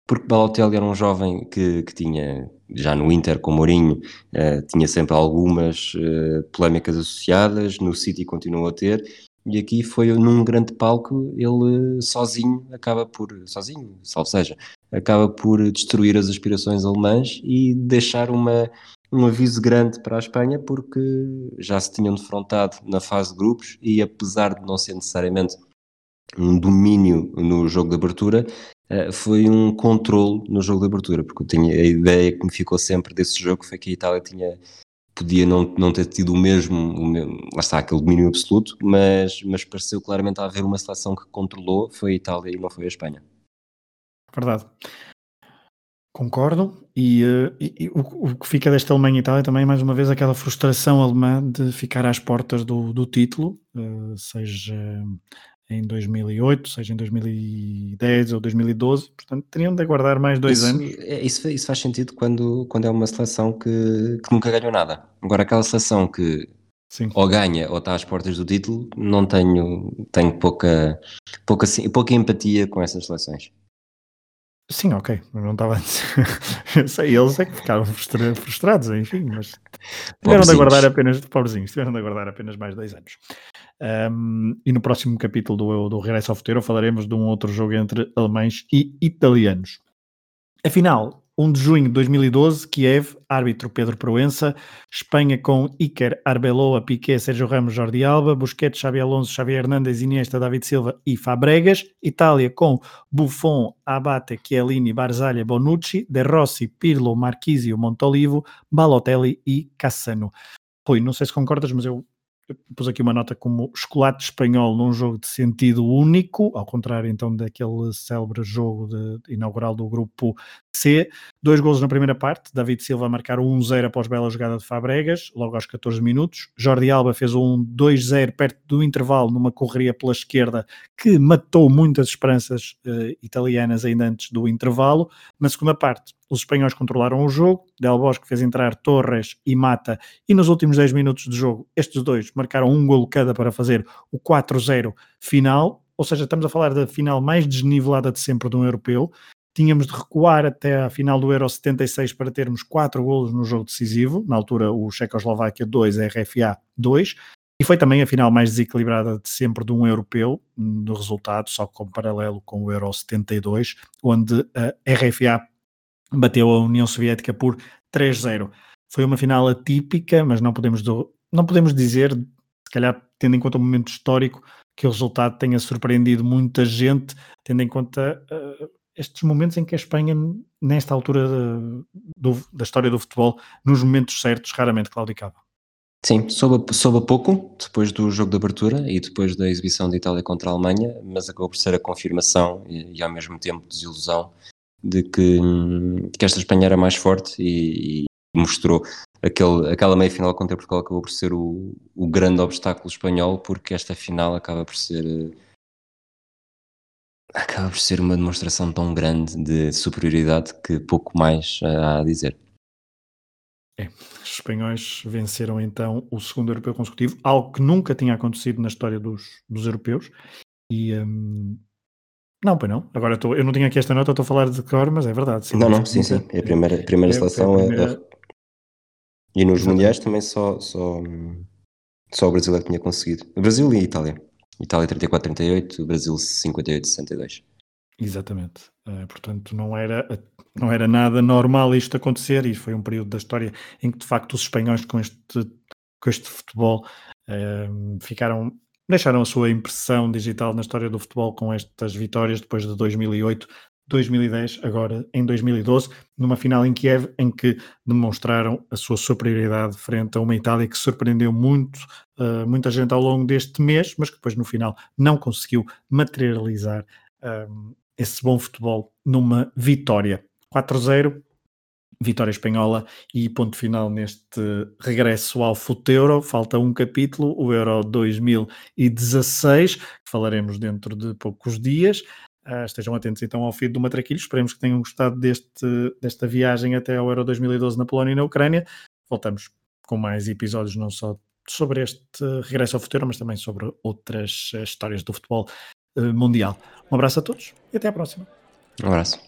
porque Balotelli era um jovem que, que tinha, já no Inter com Mourinho, uh, tinha sempre algumas uh, polémicas associadas, no City continuou a ter, e aqui foi num grande palco, ele sozinho acaba por, sozinho, salvo seja, acaba por destruir as aspirações alemãs e deixar uma, um aviso grande para a Espanha porque já se tinham defrontado na fase de grupos e apesar de não ser necessariamente um domínio no jogo de abertura, eh, foi um controle no jogo de abertura, porque eu tinha a ideia que me ficou sempre desse jogo foi que a Itália tinha podia não, não ter tido o mesmo, o mesmo, lá está, aquele domínio absoluto, mas, mas pareceu claramente haver uma seleção que controlou, foi a Itália e não foi a Espanha. Verdade. Concordo, e, uh, e, e o, o, que fica desta Alemanha e Itália também, mais uma vez, aquela frustração alemã de ficar às portas do, do título, uh, seja em 2008, seja em 2010 ou 2012, portanto teriam de aguardar mais dois isso, anos. É, isso, isso, faz sentido quando, quando é uma seleção que, que nunca ganhou nada. Agora, aquela seleção que Sim. ou ganha ou está às portas do título, não tenho, tenho pouca, pouca, pouca empatia com essas seleções. Sim, ok, não estava a dizer. sei, eles é que ficaram frustrados, enfim, mas tiveram de aguardar apenas, pobrezinhos, tiveram de aguardar apenas mais dois anos. Um, e no próximo capítulo do, do Regresso ao Futuro falaremos de um outro jogo entre alemães e italianos. Afinal, 1 de junho de 2012, Kiev, árbitro Pedro Proença, Espanha com Iker Arbeloa, Piqué, Sérgio Ramos, Jordi Alba, Busquets, Xavi Alonso, Xavi Hernandes, Iniesta, David Silva e Fabregas, Itália com Buffon, Abate, Chiellini, Barzaglia, Bonucci, De Rossi, Pirlo, Marquisio, Montolivo, Balotelli e Cassano. Rui, não sei se concordas, mas eu pus aqui uma nota como chocolate espanhol num jogo de sentido único, ao contrário então daquele célebre jogo de, inaugural do grupo C. Dois golos na primeira parte, David Silva a marcar 1-0 após bela jogada de Fabregas, logo aos 14 minutos. Jordi Alba fez um 2-0 perto do intervalo numa correria pela esquerda que matou muitas esperanças uh, italianas ainda antes do intervalo. Na segunda parte, os espanhóis controlaram o jogo, Del Bosque fez entrar Torres e Mata, e nos últimos 10 minutos de jogo, estes dois marcaram um golo cada para fazer o 4-0 final, ou seja, estamos a falar da final mais desnivelada de sempre de um europeu. Tínhamos de recuar até a final do Euro 76 para termos 4 golos no jogo decisivo, na altura o Checoslováquia 2, a RFA 2, e foi também a final mais desequilibrada de sempre de um europeu, no resultado, só com paralelo com o Euro 72, onde a RFA bateu a União Soviética por 3-0. Foi uma final atípica, mas não podemos, do, não podemos dizer, se calhar tendo em conta o momento histórico, que o resultado tenha surpreendido muita gente, tendo em conta uh, estes momentos em que a Espanha, nesta altura de, do, da história do futebol, nos momentos certos, raramente claudicava. Sim, soube, soube pouco depois do jogo de abertura e depois da exibição da Itália contra a Alemanha, mas acabou por ser a confirmação e, e ao mesmo tempo desilusão de que, que esta Espanha era mais forte e, e mostrou aquele, aquela meia final contra Portugal acabou por ser o, o grande obstáculo espanhol porque esta final acaba por ser acaba por ser uma demonstração tão grande de superioridade que pouco mais há a dizer. É, os espanhóis venceram então o segundo europeu consecutivo, algo que nunca tinha acontecido na história dos, dos europeus e, um, não, pois não. Agora tô, eu não tinha aqui esta nota, estou a falar de cor, mas é verdade. Sim, não, não, sim, sim. É a primeira, a primeira é, seleção. É, primeira... E nos Exatamente. mundiais também só, só, só o Brasil é que tinha conseguido. Brasil e Itália. Itália 34-38, Brasil 58-62. Exatamente. Uh, portanto, não era, não era nada normal isto acontecer e foi um período da história em que, de facto, os espanhóis com este, com este futebol uh, ficaram deixaram a sua impressão digital na história do futebol com estas vitórias depois de 2008, 2010, agora em 2012, numa final em Kiev, em que demonstraram a sua superioridade frente a uma Itália que surpreendeu muito, uh, muita gente ao longo deste mês, mas que depois no final não conseguiu materializar uh, esse bom futebol numa vitória. 4-0, vitória espanhola e ponto final neste regresso ao Futeuro. Falta um capítulo, o Euro 2016, que falaremos dentro de poucos dias. Uh, estejam atentos então ao feed do Matraquilho. Esperemos que tenham gostado deste, desta viagem até ao Euro 2012 na Polónia e na Ucrânia. Voltamos com mais episódios, não só sobre este regresso ao futuro, mas também sobre outras uh, histórias do futebol uh, mundial. Um abraço a todos e até à próxima. Um abraço.